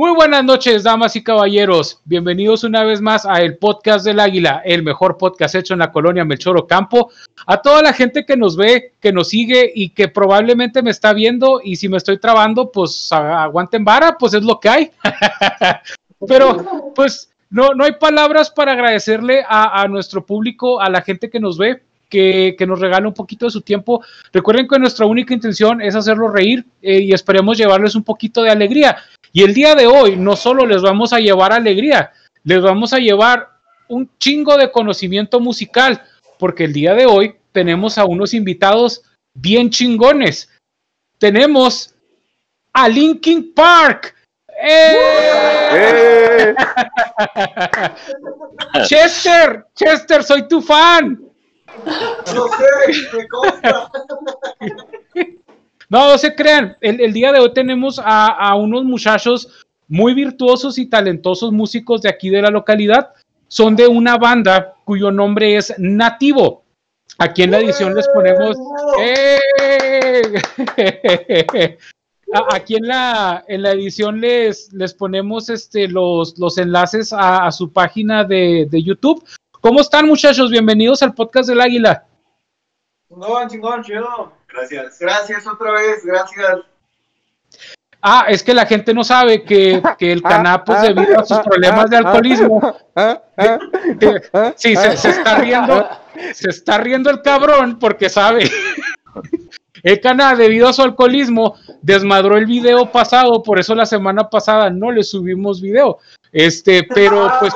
Muy buenas noches, damas y caballeros. Bienvenidos una vez más a el podcast del Águila, el mejor podcast hecho en la colonia Melchoro Campo. A toda la gente que nos ve, que nos sigue y que probablemente me está viendo y si me estoy trabando, pues aguanten vara, pues es lo que hay. Pero pues no, no hay palabras para agradecerle a, nuestro público, a la gente que nos ve. Que, nos regala un poquito de su tiempo. Recuerden que nuestra única intención es hacerlos reír eh, y esperemos llevarles un poquito de alegría. Y el día de hoy no solo les vamos a llevar alegría, les vamos a llevar un chingo de conocimiento musical, porque el día de hoy tenemos a unos invitados bien chingones. Tenemos a Linkin Park. ¡Eh! Chester, Chester, soy tu fan. No sé, me no, se crean. El, día de hoy tenemos a, unos muchachos muy virtuosos y talentosos músicos de aquí de la localidad. Son de una banda cuyo nombre es Nativo. Aquí en la edición les ponemos. ¡Eh! Aquí en la, en la edición les, les ponemos este, los, los enlaces a, su página de, de, YouTube. ¿Cómo están, muchachos? Bienvenidos al podcast del Águila. Chingón, chingón, chido. Gracias. Gracias otra vez, gracias. Ah, es que la gente no sabe que, que el Caná, pues debido a sus problemas de alcoholismo, sí, se, está riendo, se está riendo el cabrón porque sabe. El Caná, debido a su alcoholismo, desmadró el video pasado, por eso la semana pasada no le subimos video. Este, pero pues.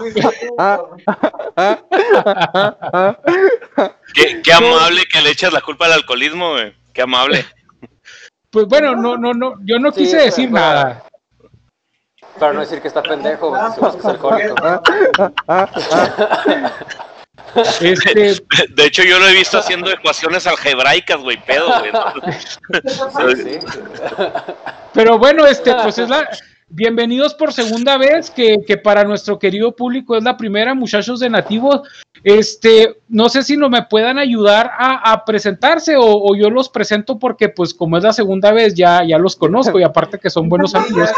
qué, amable que le echas la culpa al alcoholismo, güey. Qué amable. Pues bueno, no, no, no, yo no quise decir nada. Para no decir que está pendejo, Este... De hecho, yo lo he visto haciendo ecuaciones algebraicas, güey, pedo, güey. Pero bueno, este, pues es la, bienvenidos por segunda vez, que, para nuestro querido público es la primera, muchachos de nativos. Este, no sé si no me puedan ayudar a, presentarse o, yo los presento porque, pues, como es la segunda vez, ya, ya los conozco y aparte que son buenos amigos.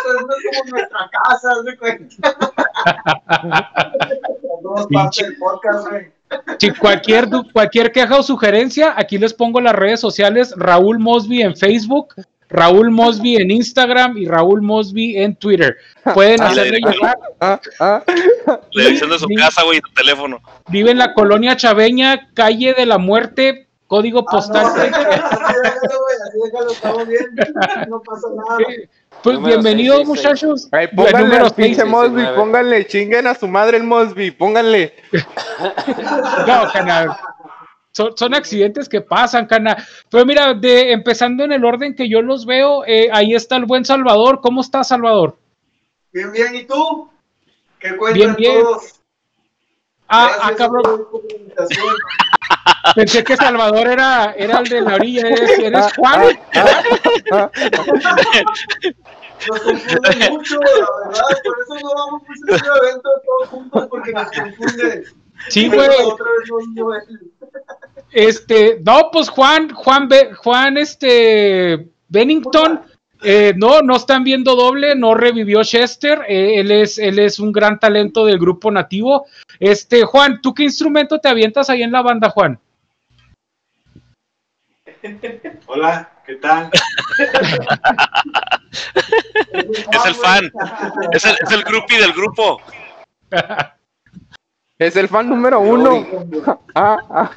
Si cualquier, cualquier queja o sugerencia, aquí les pongo las redes sociales, Raúl Mosby en Facebook, Raúl Mosby en Instagram y Raúl Mosby en Twitter. Pueden ah, hacerle llegar. Ah, ah. Le diciendo su casa, güey, su teléfono. Vive en la colonia Chaveña, calle de la muerte, código postal. No pasa nada. Pues bienvenidos, muchachos. pónganle pinche Mosby, pónganle, chinguen a su madre el Mosby, pónganle. no, canal son, accidentes que pasan, cana. Pero mira, de, empezando en el orden que yo los veo, eh, ahí está el buen Salvador. ¿Cómo está Salvador? Bien, bien. ¿Y tú? ¿Qué cuentan bien, bien. todos? Ah, ah cabrón. Pensé que Salvador era, era el de la orilla. ¿Eres, eres Juan? Nos confunden mucho, la verdad. Por eso no vamos a hacer este evento todos juntos porque nos confunde. Sí, güey. Este, no, pues Juan, Juan, Juan, este, Bennington, eh, no, no están viendo doble, no revivió Chester, eh, él, es, él es un gran talento del grupo nativo. Este, Juan, ¿tú qué instrumento te avientas ahí en la banda, Juan? Hola, ¿qué tal? es el fan, es el, es el groupie del grupo. Es el fan número uno. Ah, ah, ah,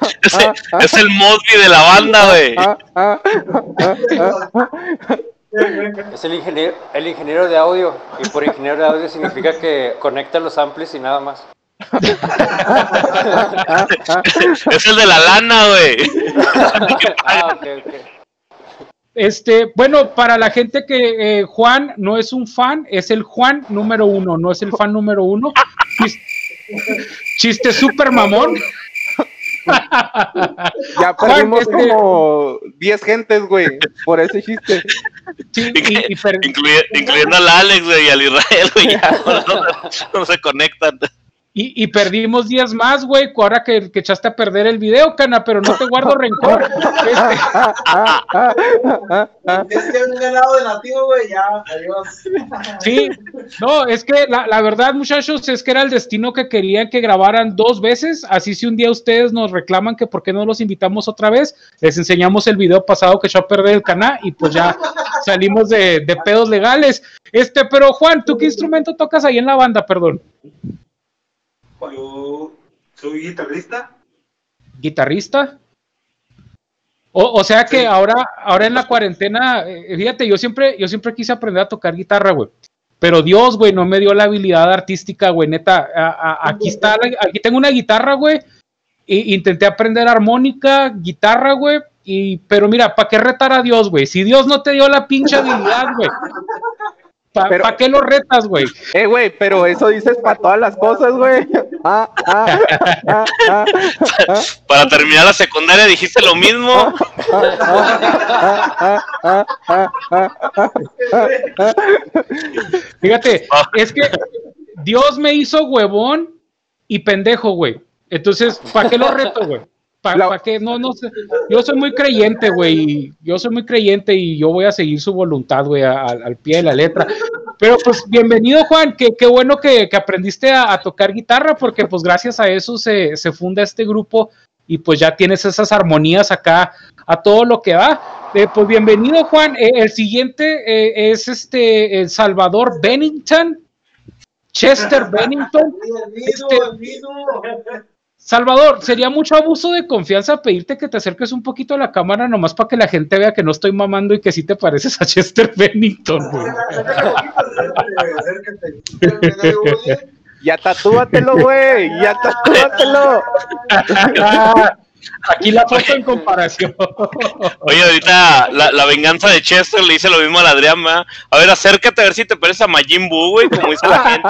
es, el, Mosby de la banda, güey. Es el ingeniero, el ingeniero de audio. Y por ingeniero de audio significa que conecta los amplis y nada más. es el de la lana, güey. Este, bueno, para la gente que eh, Juan no es un fan, es el Juan número uno, no es el fan número uno. Chiste súper mamón. Ya perdimos como 10 gentes, güey, por ese chiste. incluyendo al Alex, güey, y al Israel, güey, ya no, se conectan. Y, y perdimos 10 más, güey, ahora que, que echaste a perder el video, cana, pero no te guardo rencor. Este, Es que un ganado de nativo, güey, ya, adiós. sí, no, es que la, la verdad, muchachos, es que era el destino que querían que grabaran dos veces. Así si un día ustedes nos reclaman que por qué no los invitamos otra vez, les enseñamos el video pasado que echó a perder el canal y pues ya salimos de, de pedos legales. Este, pero Juan, ¿tú qué instrumento tocas ahí en la banda, perdón? Yo soy guitarrista. guitarrista. O, o sea que ahora, ahora en la cuarentena, eh, fíjate, yo siempre, yo siempre quise aprender a tocar guitarra, güey. Pero Dios, güey, no me dio la habilidad artística, güey, neta. a- a- aquí está, la- aquí tengo una guitarra, güey. E intenté aprender armónica, guitarra, güey. Y, pero mira, ¿para qué retar a Dios, güey? Si Dios no te dio la pinche habilidad, güey. ¿Para Pero- qué lo retas, güey? Eh, güey, pero eso dices para todas las cosas, güey. Ah, ah, ah, ah, ah, Para terminar la secundaria dijiste lo mismo. Fíjate, Ah. es que Dios me hizo huevón y pendejo, güey. Entonces, ¿para qué lo reto, güey? ¿Para La- qué? No, no sé. Yo soy muy creyente, güey. Yo soy muy creyente y yo voy a seguir su voluntad, güey, al pie de la letra. Pero pues, bienvenido, Juan. Qué, qué bueno que, que aprendiste a, a tocar guitarra, porque pues gracias a eso se, se funda este grupo y pues ya tienes esas armonías acá a todo lo que da. Eh, pues bienvenido, Juan. Eh, el siguiente eh, es este el Salvador Bennington. Chester Bennington. Este-. Salvador, sería mucho abuso de confianza pedirte que te acerques un poquito a la cámara nomás para que la gente vea que no estoy mamando y que sí te pareces a Chester Bennington, Ya tatúatelo, güey. Ya tatúatelo. Aquí la foto en comparación. Oye, ahorita la, la venganza de Chester le dice lo mismo al Adrián, ¿verdad? A ver, acércate a ver si te pareces a Majin Buu, güey, como dice la gente.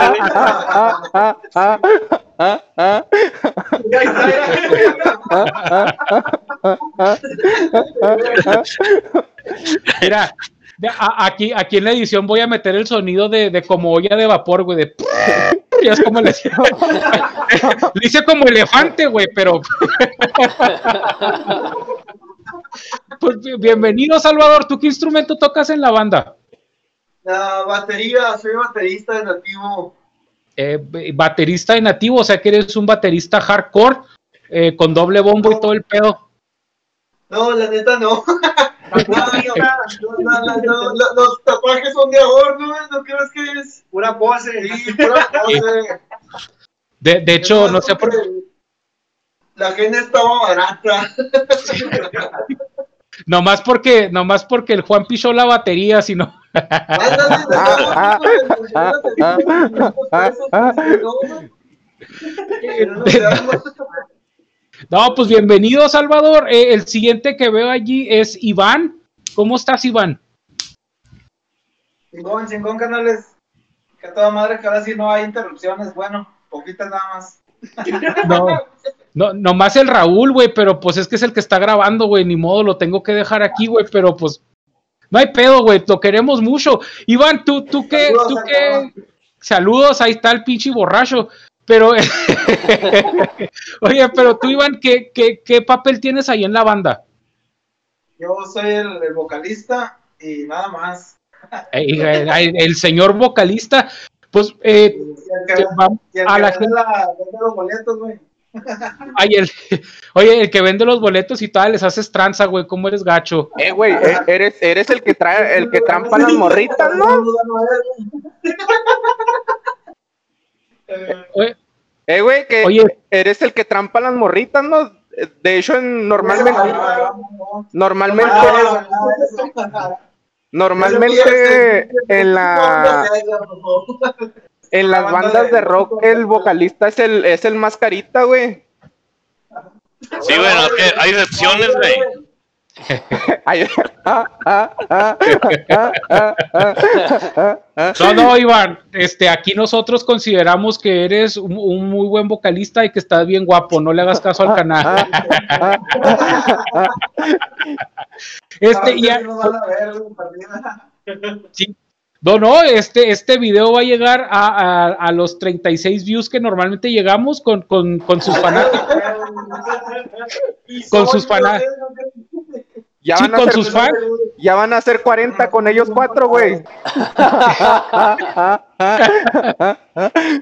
Mira, a- aquí, aquí en la edición voy a meter el sonido de, de como olla de vapor, güey, de... Ya es como le Le hice como elefante, güey, pero... Pues bienvenido, Salvador. ¿Tú qué instrumento tocas en la banda? La batería, soy baterista de nativo. eh, baterista de nativo, o sea que eres un baterista hardcore eh, con doble bombo y todo el pedo. No, la neta no. Los tatuajes son de adorno, ¿no? ¿No crees que es? Pura pose. Sí, pura pose. De, de hecho, no sé por La agenda estaba barata. nomás porque, nomás porque el Juan pisó la batería, sino no, pues bienvenido, Salvador. Eh, el siguiente que veo allí es Iván. ¿Cómo estás, Iván? Chingón, chingón, canales. Que a toda madre que ahora sí no hay interrupciones. Bueno, poquitas nada más. No, no, nomás el Raúl, güey, pero pues es que es el que está grabando, güey, ni modo, lo tengo que dejar aquí, güey, pero pues no hay pedo, güey, lo queremos mucho. Iván, tú, tú qué, tú qué, saludos, ahí está el pinche borracho, pero, oye, pero tú, Iván, ¿qué, qué, qué papel tienes ahí en la banda? Yo soy el, el vocalista y nada más. Ey, el, el señor vocalista, pues, eh, que, a la gente- la- los boletos, güey. ay, el- oye, el que vende los boletos y tal, les haces tranza, güey, ¿cómo eres gacho? Eh, güey, eh, eres, eres el que trae, el que trampa las morritas, ¿no? Eh, Eh, güey, que Oye. eres el que trampa las morritas, ¿no? De hecho, en- normalmente, normalmente, normalmente en la, en las bandas de rock el vocalista es el, es el más carita, güey. Sí, güey, no, es que hay excepciones, güey. No, no, Iván, este, aquí nosotros consideramos que eres un, un muy buen vocalista y que estás bien guapo, no le hagas caso al canal. Este, y a- sí. No, no, este, este video va a llegar a, a, a los 36 views que normalmente llegamos con, con, con sus fanáticos. con sus fanáticos. Ya Sí, van, a con ser, sus fans. ya van a ser 40 con ellos cuatro, güey.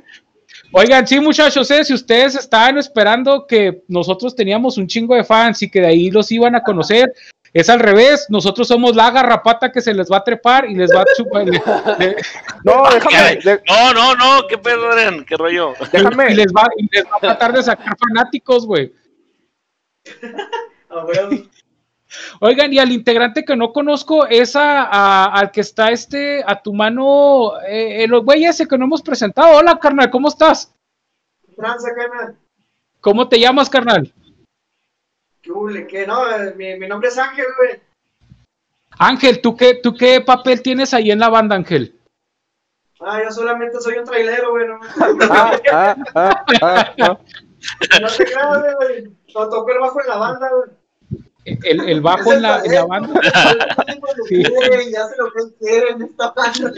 Oigan, sí, muchachos, eh, si ustedes estaban esperando que nosotros teníamos un chingo de fans y que de ahí los iban a conocer, es al revés. Nosotros somos la garrapata que se les va a trepar y les va a chupar. le- le- No, déjame, de- No, no, no, qué pedo, qué rollo. déjame. y les va, y les va a tratar de sacar fanáticos, güey. Oigan, y al integrante que no conozco es a, a- al que está este, a tu mano, eh, el güey ese que no hemos presentado. Hola, carnal, ¿cómo estás? tranza, carnal. ¿Cómo te llamas, carnal? ¿Qué hule? ¿Qué? No, eh, mi, mi nombre es Ángel, güey. Ángel, ¿tú qué, ¿tú qué papel tienes ahí en la banda, Ángel? Ah, yo solamente soy un trailero, güey. No, Ah, ah, ah, ah, ah. no te creas, güey. No toco el bajo en la banda, güey. El, el bajo en la, en la banda. Sí. Ya lo que esta banda.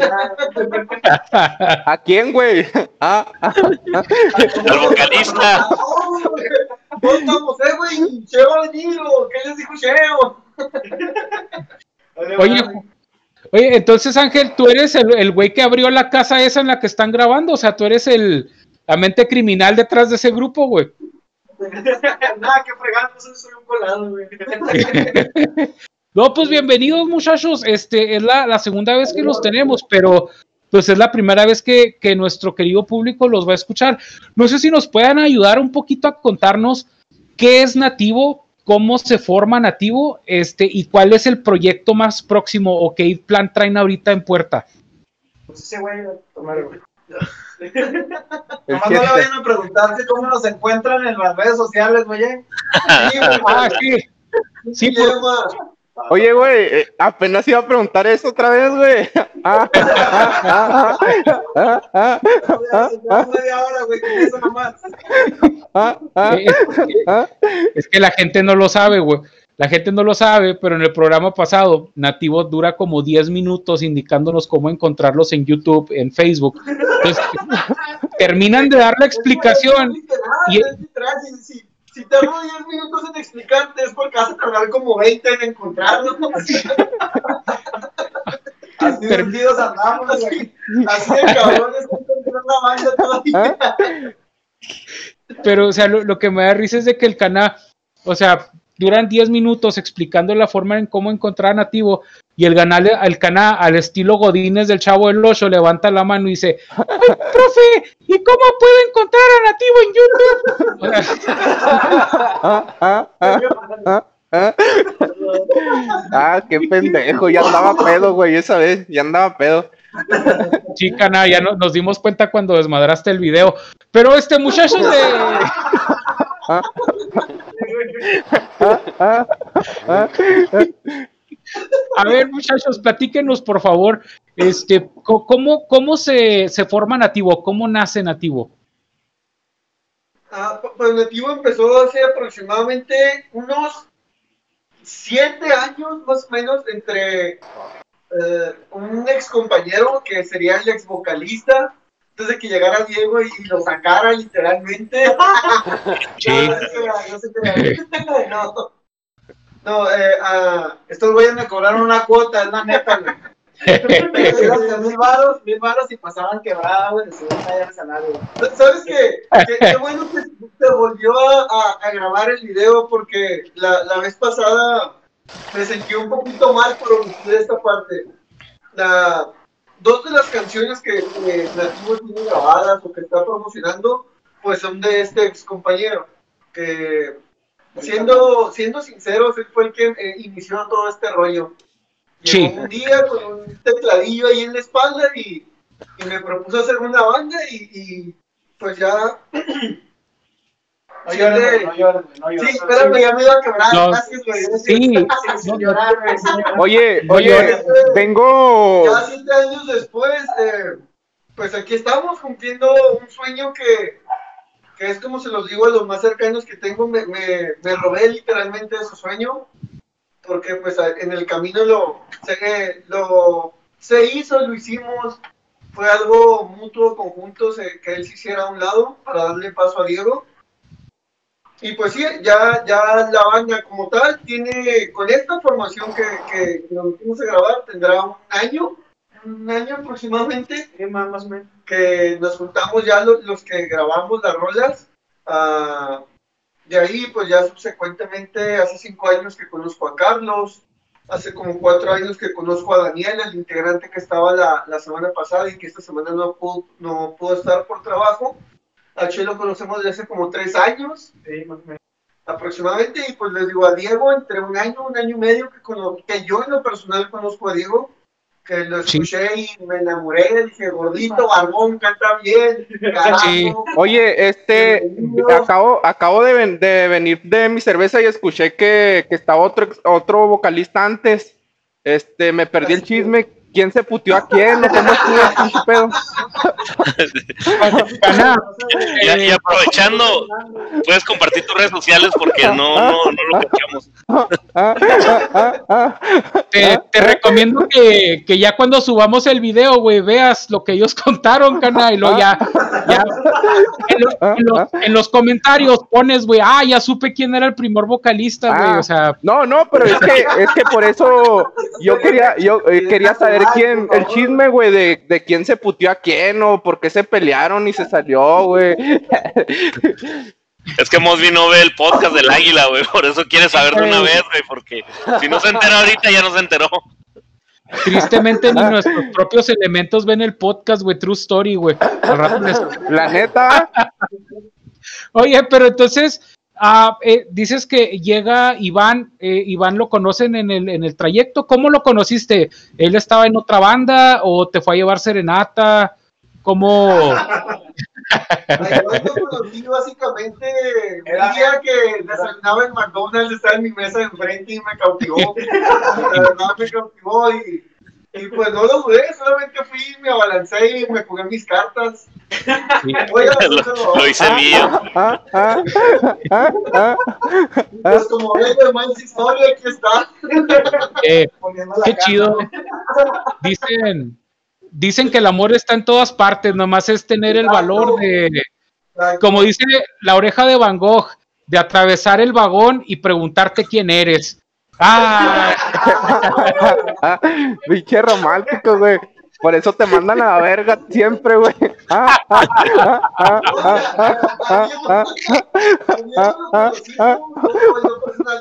¿A quién, güey? Ah, ah, Al vocalista. ¿Cómo estamos, eh, güey? Cheo ¿qué les dijo Cheo? Oye, oye, entonces Ángel, tú eres el, el güey que abrió la casa esa en la que están grabando, o sea, tú eres el, la mente criminal detrás de ese grupo, güey. Nada, que no soy un colado, güey. No, pues bienvenidos muchachos, este es la, la segunda vez que los tenemos, pero pues es la primera vez que, que nuestro querido público los va a escuchar. No sé si nos puedan ayudar un poquito a contarnos qué es Nativo, cómo se forma Nativo, este, y cuál es el proyecto más próximo o qué plan traen ahorita en puerta. Pues ese güey, tomar, güey. Nomás no le vayan a preguntarse cómo nos encuentran en las redes sociales, güey. ¿eh? Sí, güey. Ah, sí. Sí, por- llama- Oye, güey, eh, apenas iba a preguntar eso otra vez, güey. Ah, ah, ah, ah, ah, ah, Eh, ah. es que la gente no lo sabe, güey. La gente no lo sabe, pero en el programa pasado, Nativo dura como 10 minutos indicándonos cómo encontrarlos en YouTube, en Facebook. Entonces, terminan de dar la explicación. y-. Si, tardo 10 minutos en explicarte, es porque vas a tardar como 20 en encontrarlo. Así andamos. Así de cabrones la banda todavía. Pero, o sea, lo, lo que me da risa es de que el canal, o sea, duran 10 minutos explicando la forma en cómo encontrar a Nativo y el canal, el canal al estilo Godínez del Chavo del Ocho levanta la mano y dice, ¡ay, profe! ¿Y cómo puedo encontrar a Nativo en YouTube? Ah, ah, ah, ah, ah. Ah, qué pendejo, ya andaba pedo, güey, esa vez, ya andaba pedo. Sí, cana, ya no- nos dimos cuenta cuando desmadraste el video. Pero este muchacho de. A ver, muchachos, platíquenos, por favor. Este, ¿cómo, cómo se, se forma nativo? ¿Cómo nace nativo? Ah, pu- pues Nativo empezó hace aproximadamente unos siete años más o menos entre eh, un ex compañero que sería el ex vocalista antes de que llegara Diego y, lo sacara literalmente. Sí. No, se se eh, ah, estos güeyes me cobraron una cuota, es la neta, güey. Mil varos, mil varos y pasaban quebrada, güey, se salario. ¿Sabes qué? Qué, qué bueno que te volvió a, a- a grabar el video porque la, la vez pasada me sentí un poquito mal por esta parte. La, dos de las canciones que, que Nativo tiene grabadas o que está promocionando, pues son de este ex compañero, que siendo, siendo sinceros, él fue el que eh, inició todo este rollo. Llegó Sí. un día con un tecladillo ahí en la espalda y, y me propuso hacer una banda y, y pues ya... No llores, no llores, Sí, espérame, ya me iba a quebrar. No, gracias, güey. sí. Sin llorar, güey. Oye, oye, vengo. Ya siete años después, eh, pues aquí estamos cumpliendo un sueño que, que es como se los digo a los más cercanos que tengo, me, me, me robé literalmente de su sueño, porque pues en el camino lo, sé que lo se hizo, lo hicimos, fue algo mutuo, conjunto, se- que él se hiciera a un lado para darle paso a Diego. Y pues sí, ya, ya la banda como tal tiene, con esta formación que, que nos metimos a grabar, tendrá un año, un año aproximadamente, Sí, más, más o menos. que nos juntamos ya los, los que grabamos las rolas. ah, de ahí, pues ya subsecuentemente, hace cinco años que conozco a Carlos, hace como cuatro años que conozco a Daniel, el integrante que estaba la, la semana pasada y que esta semana no pudo, no pudo estar por trabajo. A Che lo conocemos desde hace como tres años Sí, más o menos. aproximadamente, y pues les digo a Diego, entre un año, un año y medio que, cono- que yo en lo personal conozco a Diego, que lo Sí. escuché y me enamoré, dije, gordito, barbón, canta bien, carajo. Sí. Oye, este, acabo, acabo de, ven- de venir de mi cerveza y escuché que, que estaba otro, otro vocalista antes. Este, me perdí el chisme. ¿Quién se puteó a quién? ¿O cómo estuvo pedo? Cana, Y, y aprovechando, puedes compartir tus redes sociales porque no, no, no lo cachamos. Te, te recomiendo que, que ya cuando subamos el video, güey, veas lo que ellos contaron, Cana, y luego ya, ya en, lo- en los, en los comentarios pones, güey, ah, ya supe quién era el primer vocalista, güey, Ah. o sea, No, no, pero es que, es que por eso yo quería, yo eh, quería saber quién, el chisme, güey, de, de quién se puteó a quién o por qué se pelearon y se salió, güey. Es que Mosby no ve el podcast del Águila, güey, por eso quiere saber de una vez, güey, porque si no se entera ahorita ya no se enteró. tristemente ni nuestros propios elementos ven el podcast, güey, True Story, güey. Les- La neta, Oye, pero entonces, ah, eh, dices que llega Iván, eh, Iván lo conocen en el, en el trayecto, ¿cómo lo conociste? ¿Él estaba en otra banda o te fue a llevar serenata? ¿Cómo? Ay, Yo lo conocí básicamente el día que desayunaba en McDonald's, estaba en mi mesa de enfrente y me cautivó. La verdad me cautivó y, y pues no lo dudé, solamente fui, me abalancé y me jugué mis cartas. Oiga, Lo, lo hice mío. ah, ah, ah, ah, pues como ven, hermano, esa historia, aquí está. Eh, qué cara. chido. Dicen, dicen que el amor está en todas partes, nomás es tener el valor de, como dice la oreja de Van Gogh, de atravesar el vagón y preguntarte quién eres. Ah, ah, pinche romántico, güey. Por eso te mandan a la verga siempre, güey. Ah, ah, ah, ah, ah, ah, ah, ah.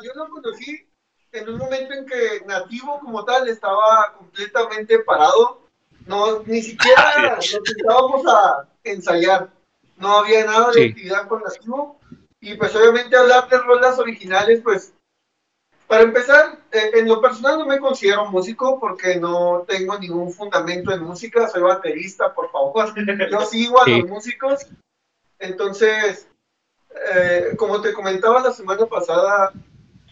Yo lo conocí en un momento en que Nativo como tal estaba completamente parado. No, ni siquiera nos sentábamos a ensayar. No había nada de Sí. actividad con Nativo. Y pues obviamente hablar de rolas originales, pues para empezar, eh, en lo personal no me considero músico porque no tengo ningún fundamento en música, soy baterista, por favor. Yo sigo a Sí. los músicos. Entonces, eh, como te comentaba la semana pasada,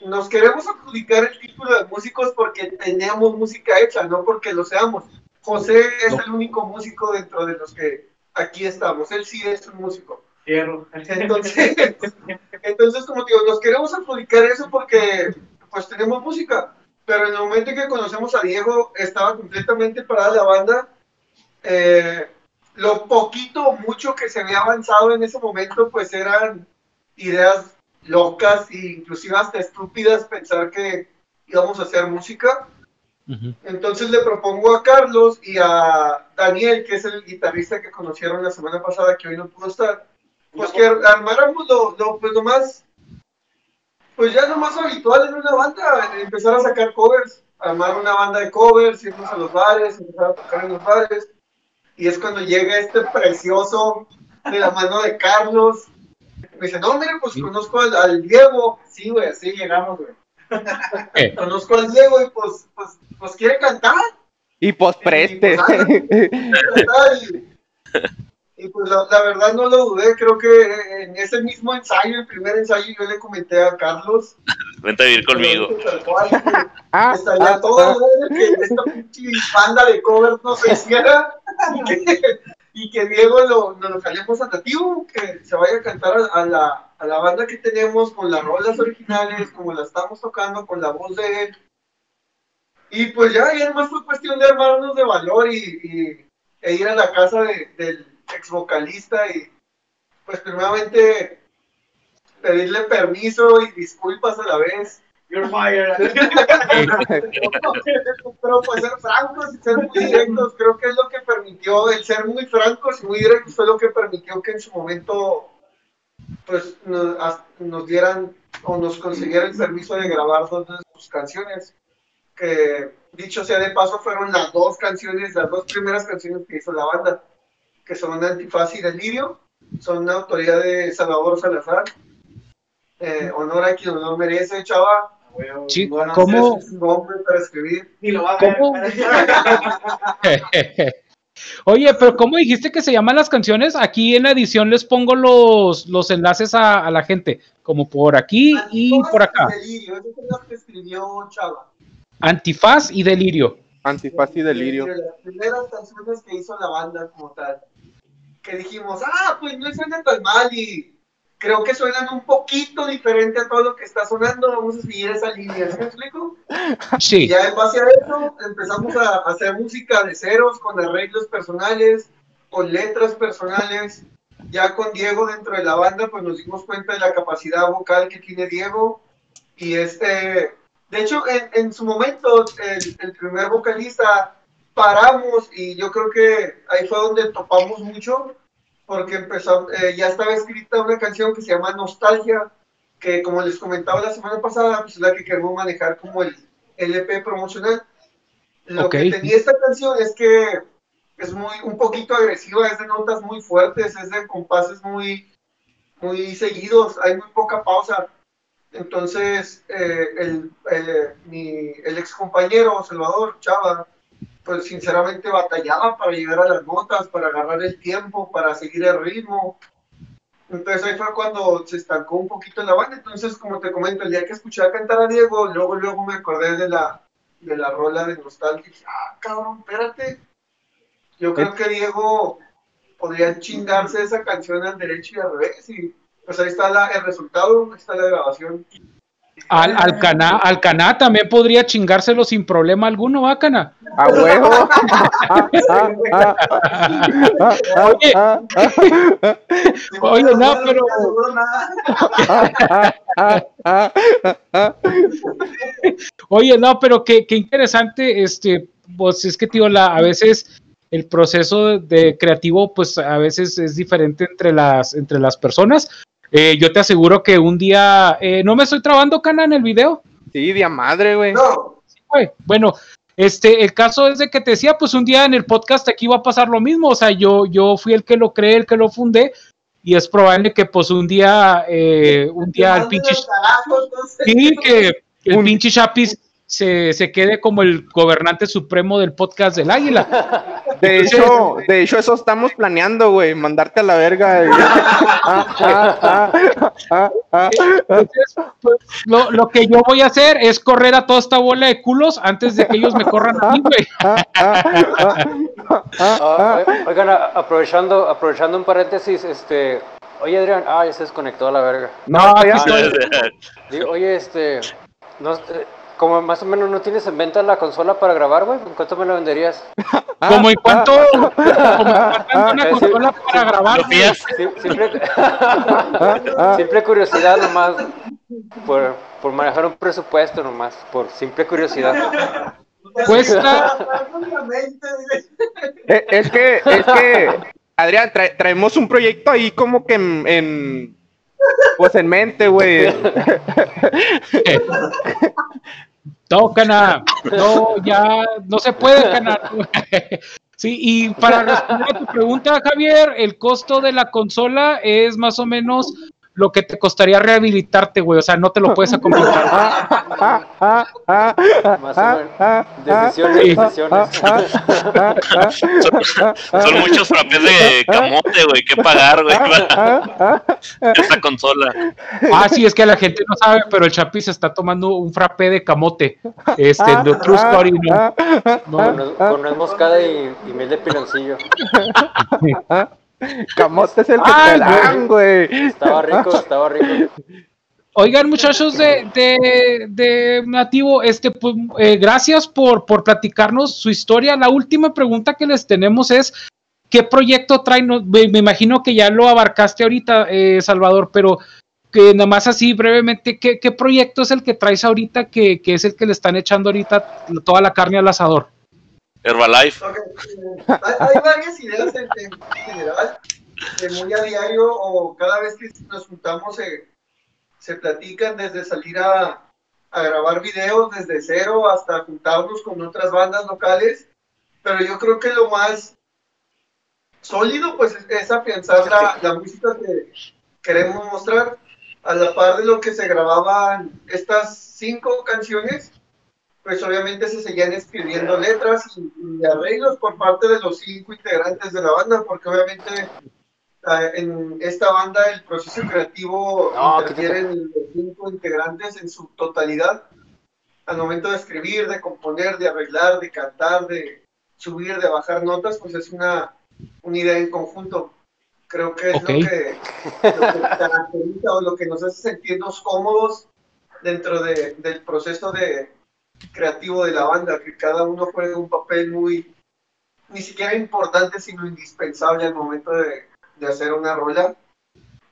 nos queremos adjudicar el título de músicos porque tenemos música hecha, no porque lo seamos. José es No. el único músico dentro de los que aquí estamos. Él sí es un músico. Entonces, entonces, como te digo, nos queremos adjudicar eso porque pues tenemos música. Pero en el momento en que conocemos a Diego, estaba completamente parada la banda. Eh, lo poquito o mucho que se había avanzado en ese momento, pues eran ideas locas e inclusive hasta estúpidas pensar que íbamos a hacer música. Entonces le propongo a Carlos y a Daniel, que es el guitarrista que conocieron la semana pasada, que hoy no pudo estar, pues que armáramos lo, lo, pues lo más, pues ya lo más habitual en una banda, empezar a sacar covers, armar una banda de covers, irnos a los bares, empezar a tocar en los bares. Y es cuando llega este precioso de la mano de Carlos. Me dice, no, mire, pues conozco al, al Diego. Sí, güey, así llegamos, güey. Eh, Conozco al Diego y pues, pues, pues quiere cantar. Y pues preste. Y, y, pues la, la verdad no lo dudé, creo que en ese mismo ensayo, el primer ensayo, yo le comenté a Carlos. Vente a vivir conmigo. Tal cual, que Ah, estaría ah, todo ah. que esta pinche banda de covers no se hiciera y que, y que Diego lo, nos lo jalemos a nativo, que se vaya a cantar a, a la, a la banda que tenemos con las rolas originales, como la estamos tocando, con la voz de él. Y pues ya, y además fue cuestión de armarnos de valor y, y- e ir a la casa de- del ex vocalista y pues primeramente pedirle permiso y disculpas a la vez. You're fired. Pero pues ser francos y ser muy directos, creo que es lo que permitió, el ser muy francos y muy directos fue lo que permitió que en su momento pues nos, nos dieran o nos consiguieran el permiso de grabar dos de sus canciones, que dicho sea de paso fueron las dos canciones, las dos primeras canciones que hizo la banda, que son Antifaz y Delirio, son una autoría de Salvador Salazar. Eh, honor a quien honor merece, chava. Sí, Bueno, ¿cómo? es un nombre para escribir. Ni lo va a ver. ¿Cómo? Oye, pero ¿cómo dijiste que se llaman las canciones? Aquí en la edición les pongo los, los enlaces a, a la gente, como por aquí y por acá. Delirio, esas son las que escribió Chava. Antifaz y Delirio. Antifaz y delirio. De las primeras canciones que hizo la banda como tal. Que dijimos, ah, pues no suena tan mal y creo que suenan un poquito diferente a todo lo que está sonando. Vamos a seguir esa línea, ¿sí me explico? Y Sí, ya en base a eso empezamos a hacer música de ceros, con arreglos personales, con letras personales. Ya con Diego dentro de la banda, pues nos dimos cuenta de la capacidad vocal que tiene Diego. Y este, de hecho, en, en su momento, el, el primer vocalista paramos y yo creo que ahí fue donde topamos mucho, porque empezó, eh, ya estaba escrita una canción que se llama Nostalgia, que como les comentaba la semana pasada, pues es la que queremos manejar como el LP promocional. Lo Ok. que tenía esta canción es que es muy un poquito agresiva, es de notas muy fuertes, es de compases muy, muy seguidos, hay muy poca pausa. Entonces, eh, el, eh, mi, el ex compañero Salvador Chava, pues sinceramente batallaba para llegar a las notas, para agarrar el tiempo, para seguir el ritmo. Entonces ahí fue cuando se estancó un poquito la banda. Entonces, como te comento, el día que escuché a cantar a Diego, luego, luego me acordé de la, de la rola de nostalgia. Dije, ah, cabrón, espérate. Yo creo que Diego podría chingarse esa canción al derecho y al revés. Y pues ahí está la, el resultado, está la grabación. Al, Alcaná, Alcaná también podría chingárselo sin problema alguno, ¿va, Cana? A huevo. Oye. Oye, no, pero-. Oye, no, pero qué, qué interesante, este, pues es que, tío, la, a veces el proceso de creativo, pues a veces es diferente entre las, entre las personas. Eh, yo te aseguro que un día, eh, no me estoy trabando, Cana, en el video. Sí, día madre, güey. No, güey. Bueno, este, el caso es de que te decía, pues un día en el podcast aquí va a pasar lo mismo, o sea, yo, yo fui el que lo creé, el que lo fundé, y es probable que pues un día, eh, un día el pinche, sí, que el Un- pinche Chapis se, se quede como el gobernante supremo del podcast del Águila. De hecho, de hecho, eso estamos planeando, güey. Mandarte a la verga. güey. Ah, ah, ah, ah, ah. Entonces, pues, lo, lo que yo voy a hacer es correr a toda esta bola de culos antes de que ellos me corran a mí, güey. Oigan, aprovechando, aprovechando un paréntesis, este, oye Adrián, ah, ya se desconectó a la verga. No, ya estoy. Oye, este, no, eh, como más o menos no tienes en venta la consola para grabar, güey, ¿en cuánto me la venderías? Como en en cuanto una ah, consola para grabar. Simple, simple curiosidad nomás, por, por manejar un presupuesto nomás, por simple curiosidad. Cuesta, Eh, Es que, es que, Adrián, trae- traemos un proyecto ahí como que en, en- pues en mente, güey. No, Cana, no, ya no se puede, Cana. Sí, y para responder a tu pregunta, Javier, el costo de la consola es más o menos lo que te costaría rehabilitarte, güey. O sea, no te lo puedes acompañar. Más o menos. Decisiones, Sí. decisiones. Son, muchos frappés de camote, güey, que pagar, güey, esta consola. Ah, sí, es que la gente no sabe, pero el Chapi se está tomando un frappé de camote. Este, de True Story, ¿no? No, Con, nuez moscada y, y miel de piloncillo. Camote es el que te dan, güey. Estaba rico, estaba rico. Oigan, muchachos de, de, de Nativo, este, pues, eh, gracias por, por platicarnos su historia. La última pregunta que les tenemos es, ¿qué proyecto traen? No, Me, me imagino que ya lo abarcaste ahorita, eh, Salvador, pero que nada más así brevemente, ¿qué, qué proyecto es el que traes ahorita que, que es el que le están echando ahorita toda la carne al asador? Herbalife. Ok, eh, hay, varias ideas en, en general, de muy a diario o cada vez que nos juntamos se, se platican desde salir a, a grabar videos desde cero hasta juntarnos con otras bandas locales, pero yo creo que lo más sólido pues es, es afianzar la, la música que queremos mostrar a la par de lo que se grababan estas cinco canciones pues obviamente se seguían escribiendo letras y, y arreglos por parte de los cinco integrantes de la banda, porque obviamente ah, en esta banda el proceso creativo No, interfieren los cinco integrantes en su totalidad al momento de escribir, de componer, de arreglar, de cantar, de subir, de bajar notas, pues es una, una idea en conjunto. Creo que es Ok. lo, que, lo que caracteriza o lo que nos hace sentirnos cómodos dentro de- del proceso de, creativo de la banda, que cada uno juega un papel muy, ni siquiera importante, sino indispensable al momento de, de hacer una rola.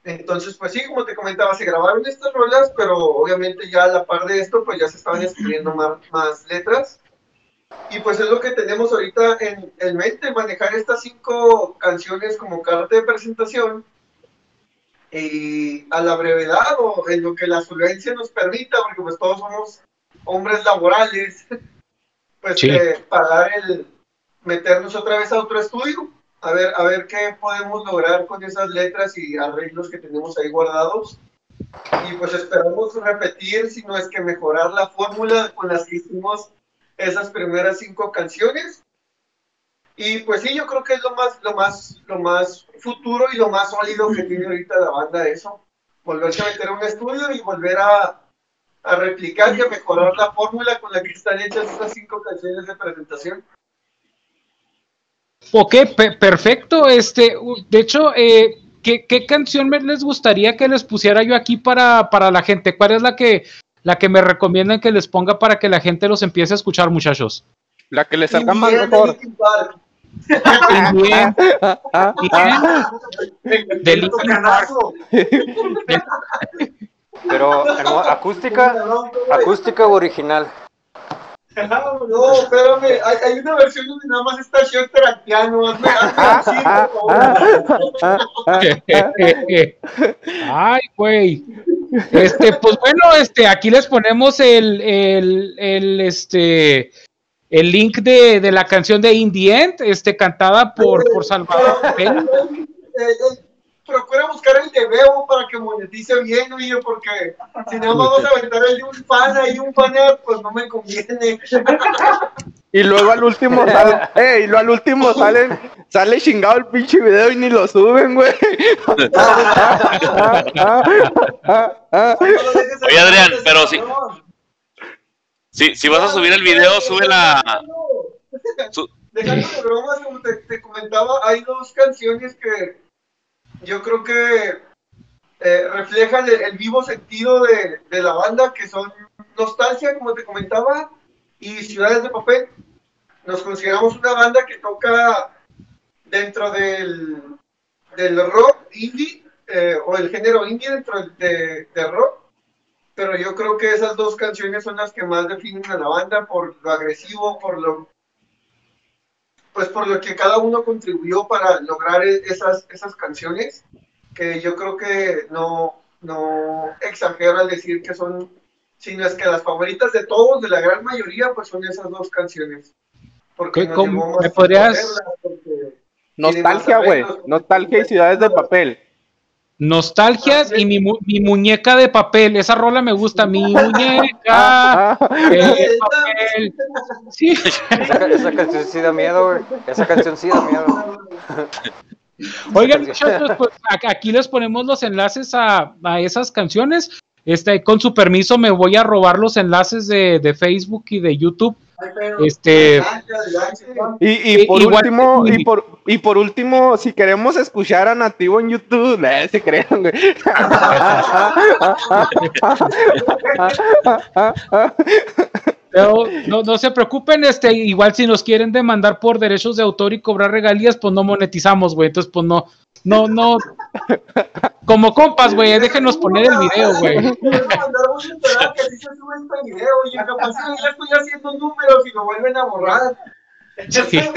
Entonces, pues sí, como te comentaba, se grabaron estas rolas, pero obviamente ya a la par de esto, pues ya se estaban escribiendo más, más letras. Y pues es lo que tenemos ahorita en, en mente, manejar estas cinco canciones como carta de presentación y a la brevedad o en lo que la solvencia nos permita, porque pues todos somos hombres laborales, pues Sí. eh, pagar el meternos otra vez a otro estudio, a ver, a ver qué podemos lograr con esas letras y arreglos que tenemos ahí guardados. Y pues esperamos repetir, si no es que mejorar la fórmula con las que hicimos esas primeras cinco canciones. Y pues sí, yo creo que es lo más, lo más, lo más futuro y lo más sólido que tiene ahorita la banda eso. Volverse a meter a un estudio y volver a, a replicar y a mejorar la fórmula con la que están hechas esas cinco canciones de presentación. Ok, pe- perfecto. Este, de hecho, eh, ¿qué, qué canción me- les gustaría que les pusiera yo aquí para, para la gente? ¿Cuál es la que, la que me recomiendan que les ponga para que la gente los empiece a escuchar, muchachos? La que le salga más bien, mejor. Linkin Park. Bien, Pero acústica, acústica o original. No, espérame, hay, hay una versión donde nada más está Shelter al piano. Hazme, hazme así, por favor. Ay, güey. Este, pues bueno, este, aquí les ponemos el, el, el, este, el link de, de la canción de In the End, este, cantada por, por Salvador. Peña. Eh, eh, Procura buscar el de Bebo para que monetice bien, oye, porque si no vamos a aventar el de un fan ahí, un banner, pues no me conviene. Y luego al último sale, eh, y luego al último salen, sale chingado el pinche video y ni lo suben, güey. Oye, Adrián, pero si- Si, si vas a subir el video, sube la. su- Dejando de bromas, como te, te comentaba, hay dos canciones que yo creo que eh, reflejan el, vivo sentido de, la banda, que son Nostalgia, como te comentaba, y Ciudades de Papel. Nos consideramos una banda que toca dentro del, del rock indie, eh, o el género indie dentro de rock. Pero yo creo que esas dos canciones son las que más definen a la banda por lo agresivo, por lo pues por lo que cada uno contribuyó para lograr e- esas, esas canciones, que yo creo que no, no exagero al decir que son, sino es que las favoritas de todos, de la gran mayoría, pues son esas dos canciones. Porque ¿Qué- nos cómo- me podrías- porque Nostalgia, güey. Nostalgia y ciudades de papel. Nostalgias y mi, mu- mi muñeca de papel. Esa rola me gusta. Mi muñeca de papel. Sí. Esa, ca- esa canción sí da miedo, güey. Esa canción sí da miedo. Oigan, muchachos, pues aquí les ponemos los enlaces a, a esas canciones. Este, con su permiso, me voy a robar los enlaces de, de Facebook y de YouTube Este, Y, y por Igual- último, y por, y por último, si queremos escuchar a Nativo en YouTube, eh, se crean, güey. pero no, no se preocupen, este, igual si nos quieren demandar por derechos de autor y cobrar regalías, pues no monetizamos, güey. Entonces, pues no, no, no. Como compas, güey, déjenos poner el video, güey. Este. Sí.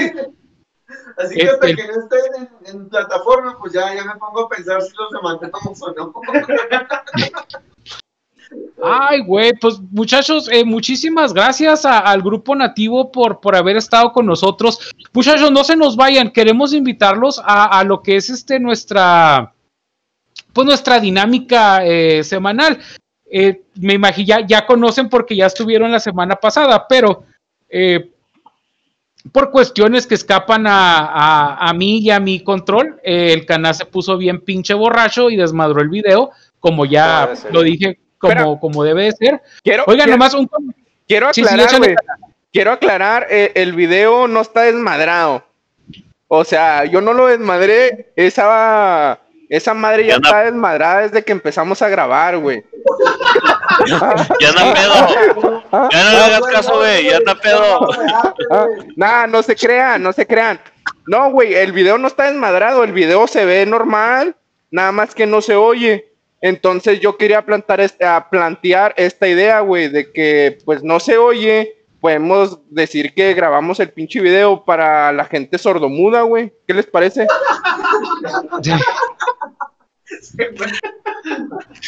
Así que hasta Este- que no estén en, en plataforma, pues ya, ya me pongo a pensar si los demandamos o no. Ay, güey, pues muchachos, eh, muchísimas gracias a- al grupo nativo por, por haber estado con nosotros. Muchachos, no se nos vayan, queremos invitarlos a, a lo que es este nuestra, pues nuestra dinámica eh, semanal. Eh, me imagino, ya, ya conocen porque ya estuvieron la semana pasada, pero eh, por cuestiones que escapan a, a- a mí y a mi control, el canal se puso bien pinche borracho y desmadró el video, como ya lo dije, como, como debe de ser. Quiero, Oigan, quiero, nomás un... quiero Sí, sí, aclarar, güey. quiero aclarar, eh, el video no está desmadrado. O sea, yo no lo desmadré, esa, esa madre ya Ya está desmadrada desde que empezamos a grabar, güey. Ya anda pedo. Ya no le hagas caso, güey. Ya anda pedo. Ah, nah, no se crean, no se crean. No, güey, el video no está desmadrado, el video se ve normal, nada más que no se oye. Entonces yo quería plantar este- a plantear esta idea, güey, de que pues no se oye, podemos decir que grabamos el pinche video para la gente sordomuda, güey. ¿Qué les parece?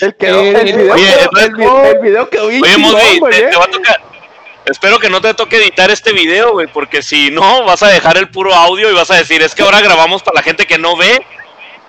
El, quedó- Eh, el video, oye, el, vi- el video quedó bien Oye, chingón, Mosby, güey, te, ¿eh? te va a tocar. Espero que no te toque editar este video, güey, porque si no, vas a dejar el puro audio y vas a decir, es que ahora grabamos para la gente que no ve.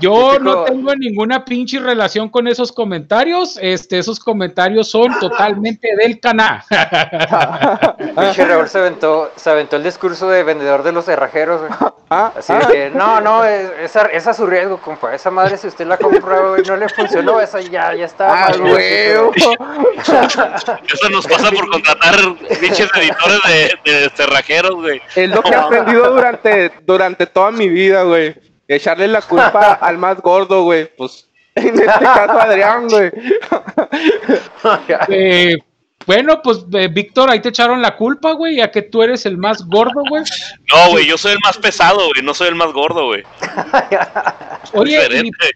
Yo no tengo ninguna pinche relación con esos comentarios. Este, esos comentarios son totalmente del canal. Pinche Raúl se aventó, se aventó el discurso de vendedor de los herrajeros, güey. ah, Así ah. de que, no, no, es, es a, es su riesgo, compa. Esa madre, si usted la compró y no le funcionó, esa ya, ya está. Ah, güey. Eso nos pasa por contratar pinches editores de, de cerrajeros, güey. Es lo que he aprendido durante, durante toda mi vida, güey. Echarle la culpa al más gordo, güey. Pues, en este caso, Adrián, güey. Eh, bueno, pues eh, Víctor, ahí te echaron la culpa, güey, ya que tú eres el más gordo, güey. No, güey, yo soy el más pesado, güey, no soy el más gordo, güey. Oye, y, Diferente.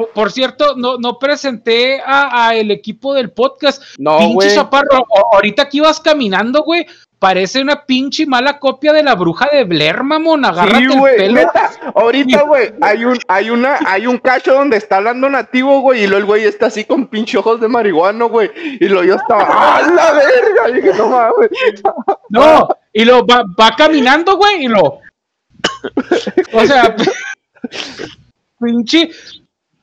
Por- por cierto, no, no presenté a, a el equipo del podcast. No, pinche chaparro, ahorita que ibas caminando, güey, parece una pinche mala copia de la bruja de Blair, mamón. Agárrate Sí, el güey. pelo. Neta, ahorita, güey, hay un, hay una, hay un cacho donde está hablando nativo, güey, y luego el güey está así con pinche ojos de marihuana, güey. Y lo yo estaba, ¡ah, la verga! Y dije, no mames. No, y lo va, va caminando, güey, y lo. O sea, pinche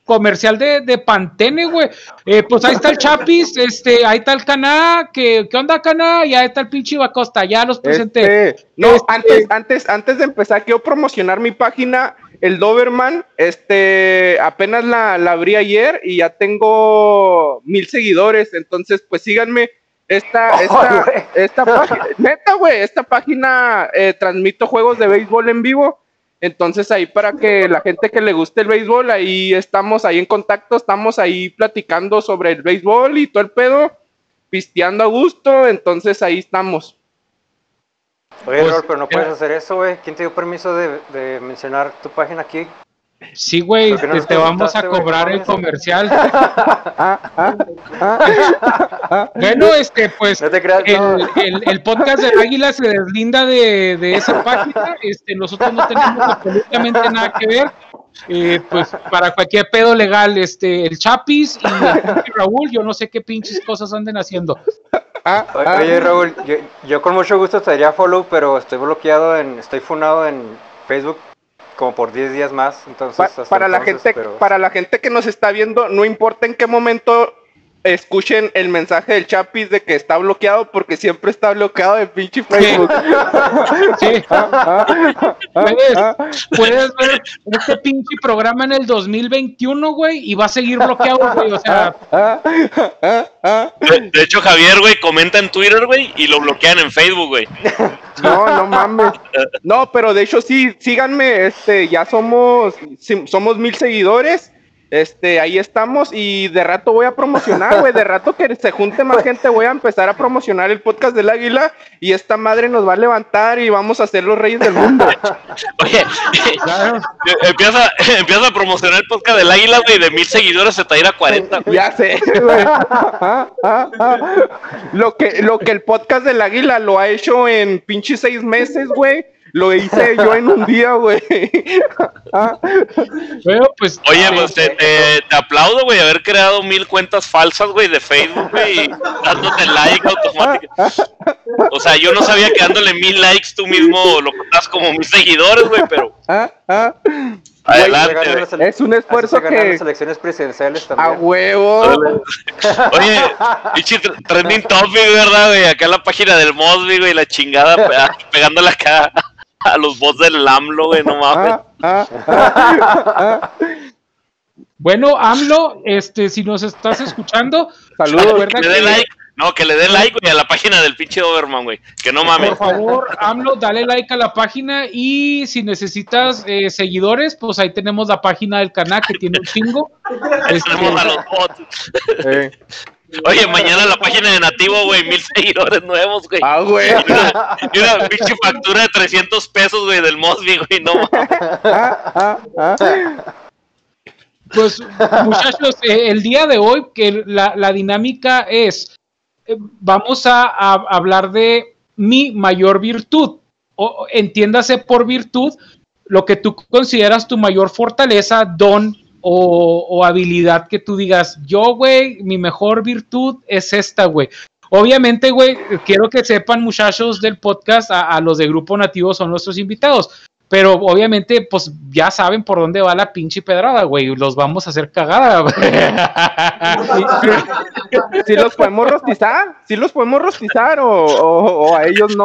comercial de, de Pantene, güey. Eh, pues ahí está el Chapis, este, ahí está el Caná, que, ¿qué onda, Caná? Y ahí está el pinche Ibacosta, ya los presenté. Este, no, Este- antes, antes, antes de empezar, quiero promocionar mi página, el Doberman. Este, apenas la, la abrí ayer y ya tengo mil seguidores. Entonces, pues síganme. Esta, esta, esta página, neta, güey, esta página eh, transmito juegos de béisbol en vivo. Entonces ahí para que la gente que le guste el béisbol, ahí estamos ahí en contacto, estamos ahí platicando sobre el béisbol y todo el pedo, pisteando a gusto, entonces ahí estamos. Oye, Pues, pero no puedes hacer eso, güey. ¿Quién te dio permiso de, de mencionar tu página aquí? Sí, güey, ¿Por qué no te, vamos a cobrar el comercial. Bueno, este, pues No te creas, el, no. el- el podcast del Águila se deslinda de, de esa página. Este, nosotros no tenemos absolutamente nada que ver. Eh, pues para cualquier pedo legal, este, el Chapis y Raúl, yo no sé qué pinches cosas anden haciendo. Oye, ah. oye, Raúl, yo, yo con mucho gusto te daría follow, pero estoy bloqueado en, estoy funado en Facebook como por 10 días más, entonces Pa- hasta para la gente, pero- para la gente que nos está viendo, no importa en qué momento escuchen el mensaje del Chapis de que está bloqueado porque siempre está bloqueado de pinche Facebook. Sí. Puedes, puedes ver este pinche programa en el 2021, güey, y va a seguir bloqueado, güey. O sea, De, de hecho, Javier, güey, comenta en Twitter, güey, y lo bloquean en Facebook, güey. No, no mames. No, pero de hecho sí, síganme, este, ya somos, somos mil seguidores. Este, ahí estamos y de rato voy a promocionar, güey, de rato que se junte más gente voy a empezar a promocionar el podcast del Águila y esta madre nos va a levantar y vamos a ser los reyes del mundo. Oye, empieza, empieza a promocionar el podcast del Águila, güey, de mil seguidores se te va a ir a 40, güey. Ya sé, güey. Lo que, lo que el podcast del Águila lo ha hecho en pinche seis meses, güey. Lo hice yo en un día, güey. bueno, pues. Oye, pues te, te, te aplaudo, güey, haber creado mil cuentas falsas, güey, de Facebook, güey, y dándote like automático. O sea, yo no sabía que dándole mil likes tú mismo lo contabas como mis seguidores, güey, pero adelante, güey. Es un esfuerzo que- las elecciones presidenciales A también. huevo. Oye, pinche tr- trending topic, ¿verdad, güey? Acá en la página del Mosby, güey, la chingada pe- pegándole acá a los bots del AMLO, güey, no mames. Ah, ah, ah, ah. Bueno, AMLO, este, si nos estás escuchando, Saludos. Que le dé like, no, que le dé like, güey, a la página del pinche Doberman, güey. Que no mames. por favor, AMLO, dale like a la página y si necesitas eh, seguidores, pues ahí tenemos la página del canal que tiene un chingo. Este, Tenemos a los bots. Eh. Oye, mañana la página de Nativo, güey, mil seguidores nuevos, güey. Ah, güey. Y una, pinche factura de 300 pesos, güey, del Mosby, güey, no mames. Ah, ah, ah. Pues, muchachos, eh, el día de hoy, que la, la dinámica es, eh, vamos a, a hablar de mi mayor virtud. O, entiéndase por virtud lo que tú consideras tu mayor fortaleza, don o, habilidad que tú digas, yo, güey, mi mejor virtud es esta, güey. Obviamente, güey, quiero que sepan, muchachos del podcast, a, los de Grupo Nativo son nuestros invitados. Pero obviamente, pues ya saben por dónde va la pinche pedrada, güey. Los vamos a hacer cagada. güey. ¿Sí los podemos rostizar? ¿Sí los podemos rostizar o- o a ellos no?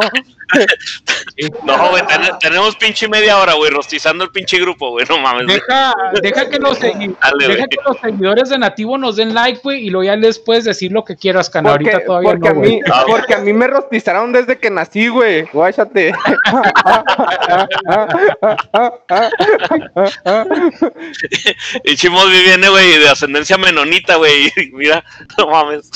No, güey, ten- tenemos pinche media hora, güey, rostizando el pinche grupo, güey, no mames. deja, deja, que los segui- Dale, deja güey. que los seguidores de Nativo nos den like, güey, y luego ya les puedes decir lo que quieras, Cana. Porque, Ahorita todavía porque, a no, güey. mí, porque a mí me rostizaron desde que nací, güey. Guáchate. Y Chimosby viene, güey, de ascendencia menonita, güey. Mira, no mames.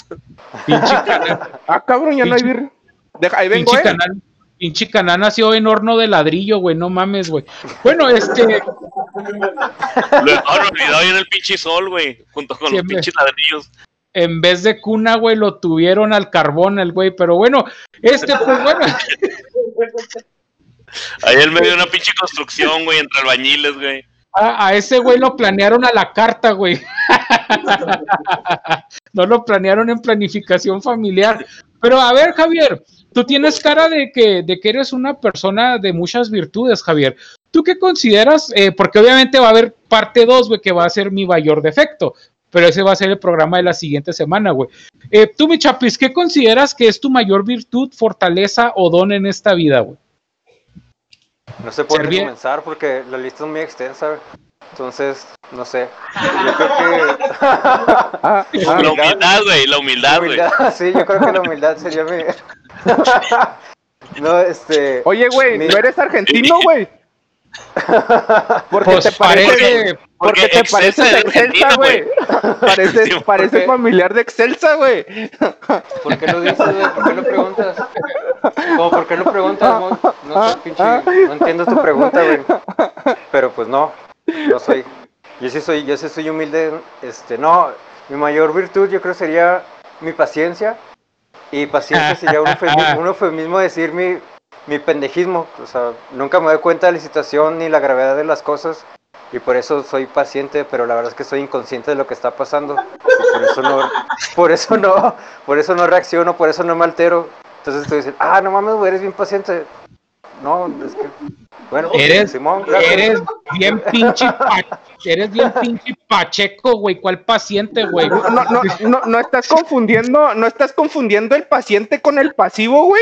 Pinche Cana, Ah, cabrón, ya no hay birria. Deja, ahí vengo, pinche eh. canal. Pinche Cana nació en horno de ladrillo, güey, no mames, güey. Bueno, este, Lo dejaron olvidado ahí en el pinche sol, güey, junto con Siempre. los pinches ladrillos. en vez de cuna, güey, lo tuvieron al carbón, el güey, pero bueno, este, pues bueno, Ahí en medio de una pinche construcción, güey, entre albañiles, güey. a, a ese güey lo planearon a la carta, güey. no lo planearon en planificación familiar. Pero a ver, Javier, tú tienes cara de que, de que eres una persona de muchas virtudes, Javier. ¿Tú qué consideras? Eh, porque obviamente va a haber parte 2, güey, que va a ser mi mayor defecto. Pero ese va a ser el programa de la siguiente semana, güey. Eh, tú, mi chapis, ¿qué consideras que es tu mayor virtud, fortaleza o don en esta vida, güey? No sé por Servir- comenzar porque la lista es muy extensa. güey. Entonces, no sé. Yo creo que. Ah, ah. La humildad, güey, la humildad, güey. sí, yo creo que la humildad sería mi. no, este. Oye, güey, Mi- ¿no eres argentino, güey? Porque Pues te parece, parece- porque, porque te pareces Excelsa güey. Parece, Sí, parece porque- familiar de Excelsa, güey. ¿Por qué lo dices, güey? ¿Por qué lo preguntas? ¿Cómo, ¿Por qué lo preguntas? No, no sé, pinche. No entiendo tu pregunta, güey. Pero pues no, no soy. Yo sí soy, yo sí soy humilde. Este, no, mi mayor virtud yo creo sería mi paciencia. Y paciencia sería un eufemismo, un eufemismo decir mi, mi pendejismo. O sea, nunca me doy cuenta de la situación ni la gravedad de las cosas. Y por eso soy paciente, pero la verdad es que soy inconsciente de lo que está pasando. Y por eso no, por eso no, por eso no reacciono, por eso no me altero. Entonces estoy diciendo, ah, no mames, güey, eres bien paciente. No, es que, bueno, Eres- Simón, gracias. Eres bien pinche pa- eres bien pinche pacheco, güey. ¿Cuál paciente, güey? No, no, no, no, no estás confundiendo, no estás confundiendo el paciente con el pasivo, güey.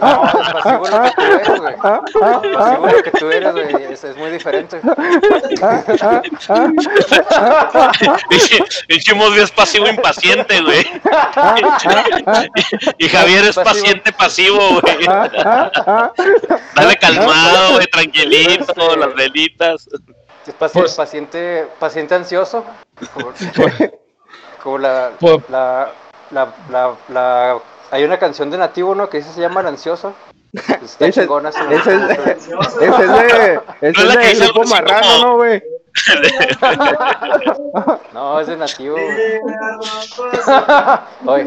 No, pasivo es lo que tú eres, güey. Pasivo es lo que tú eres, güey. Es, es muy diferente. Mosby es pasivo impaciente, güey. Y Javier es paciente pasivo, güey. Dale calmado, güey, tranquilito, las velitas. Es paci- Pues- paciente, paciente ansioso. Como, como la, la, la, la, la- Hay una canción de Nativo, ¿no? Que dice se llama El Ansioso. Está Ese, chingona esa- ese es, ese es de, ese No es la es que de grupo marrano, como- ¿no, güey? No, es de Nativo. Oye,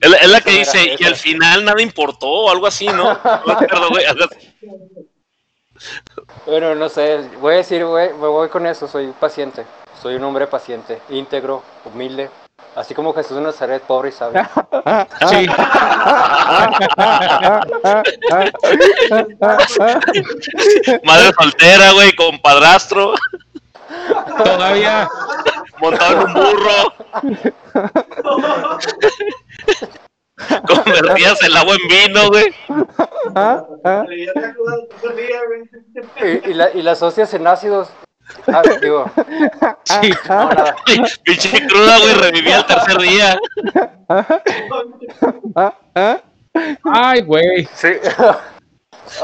Es la, es la que Esa dice, era, y al esa. final nada importó, o algo así, ¿no? Bueno, no sé. Voy a decir, güey, me voy con eso. Soy paciente. Soy un hombre paciente, íntegro, humilde. Así como Jesús de Nazaret, pobre y sabio. Sí. Madre soltera, güey, con padrastro, Todavía. montado en un burro. Convertías el agua en vino, güey. Y, y, la- y las hostias en ácidos. Ah, digo, Sí. no, nada. Pinche cruda, güey, revivía el tercer día. Ay, güey. Sí.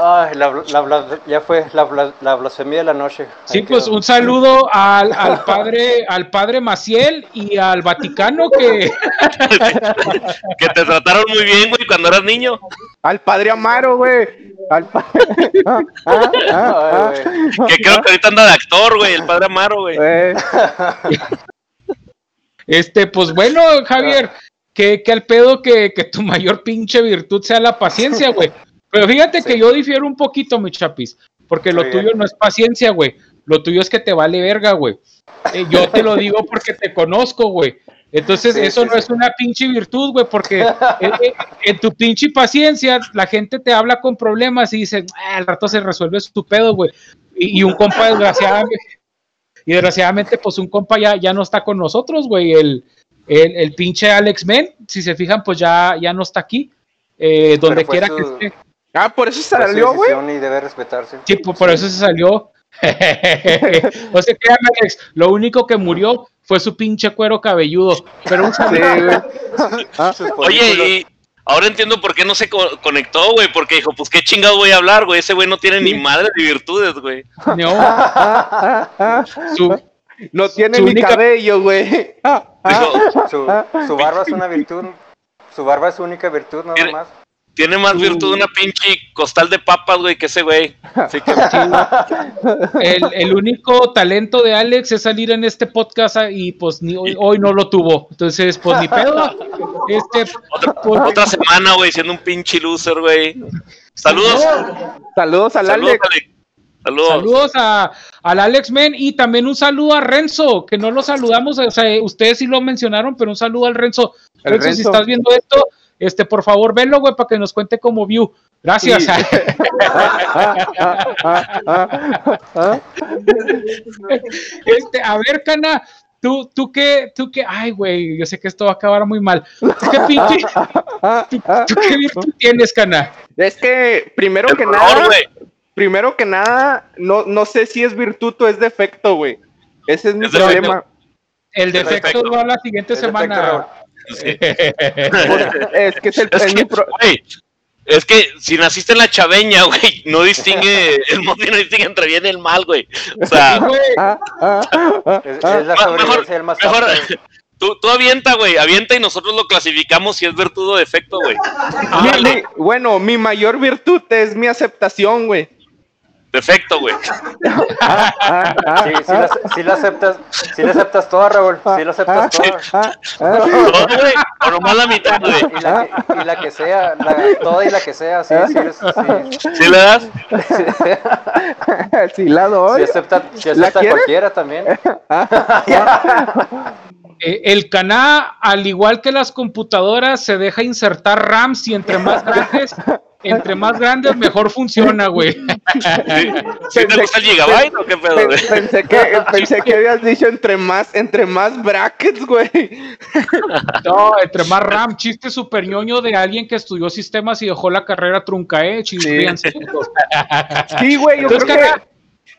Ay, la, la, bla- ya fue la, bla- la blasfemia de la noche. Sí, Ahí pues quedó. un saludo al, al padre, al padre Maciel y al Vaticano que Que te trataron muy bien, güey, cuando eras niño. Al padre Amaro, güey. Al pa- Ah, ah, ah, Ay, güey. Que creo que ahorita anda de actor, güey, el padre Amaro, güey. eh, Este, pues bueno, Javier, que, que al pedo que, que tu mayor pinche virtud sea la paciencia, güey. Pero fíjate que yo difiero un poquito, mi chapis, porque lo Muy tuyo bien. no es paciencia, güey. Lo tuyo es que te vale verga, güey. Eh, yo te lo digo porque te conozco, güey. Entonces, Sí, eso sí, no sí. es una pinche virtud, güey, porque en, en- en tu pinche paciencia, la gente te habla con problemas y dice, "Ah, al rato se resuelve su pedo, güey. Y, y un compa, desgraciadamente, y desgraciadamente, pues un compa ya, ya no está con nosotros, güey. El, el, el pinche Alex Men, si se fijan, pues ya, ya no está aquí. Eh, donde quiera que esté. Ah, por eso su salió, güey. decisión Y debe respetarse. Sí, por, por eso se salió. o sea, créame, Alex, lo único que murió fue su pinche cuero cabelludo. Pero un saludo. Ah, Oye, y ahora entiendo por qué no se co- conectó, güey, porque dijo, pues qué chingado voy a hablar, güey. Ese güey no tiene ni madre ni virtudes, güey. No, su- No tiene Su ni única- cabello, güey. Dijo, Su, su barba es una virtud. Su barba es su única virtud, nada más. Tiene más virtud una pinche costal de papas, güey, que ese güey. Así que, el, el único talento de Alex es salir en este podcast y pues ni hoy, hoy no lo tuvo. Entonces, pues ni pedo. Este, otra, otra semana, güey, siendo un pinche loser, güey. Saludos. Saludos al Saludos, Alex. Alex. Saludos. Saludos a, al Alex Men y también un saludo a Renzo, que no lo saludamos, o sea, ustedes sí lo mencionaron, pero un saludo al Renzo. Renzo, si estás viendo esto, este, por favor, venlo, güey, para que nos cuente como view. Gracias. Sí. Este, a ver, Cana, tú, tú qué, tú qué, ay, güey, yo sé que esto va a acabar muy mal. ¿Tú qué pinche, tú qué virtud tienes, Cana? Es que, primero El que color, nada, güey. primero que nada, no, no sé si es virtud o es defecto, güey. Ese es mi Es defecto. problema. El defecto Defecto. va la siguiente El defecto, semana. Raúl. Sí. Es que es, el, Es que, pro- güey, es que si naciste en la chaveña, güey, no distingue, el Monty no distingue entre bien y el mal, güey. O sea, Güey, Ah, ah, ah, Es, es la del más mejor, apto. tú, tú avienta, güey, avienta y nosotros lo clasificamos si es virtud o defecto, güey. Bueno, mi mayor virtud es mi aceptación, güey. Defecto, güey. Ah, ah, ah, Sí, sí la, sí la aceptas, sí la aceptas toda, Raúl. Sí la aceptas toda. ah, ah. Todo, güey, o nomás la mitad, güey. Y la, que, y la que sea, la, toda y la que sea, sí, sí, sí, ¿Sí le das? Sí la sí doy. acepta, sí ¿La acepta cualquiera también. eh, el Cana, al igual que las computadoras, se deja insertar RAMs y entre más grandes, entre más grandes, mejor funciona, güey. ¿Sí te gusta el gigabyte o qué pedo, Pe- güey? Pensé que, pensé que habías dicho entre más, entre más brackets, güey. No, entre más RAM, chiste super ñoño de alguien que estudió sistemas y dejó la carrera trunca, eh, chingríanse. Sí, güey, yo creo que,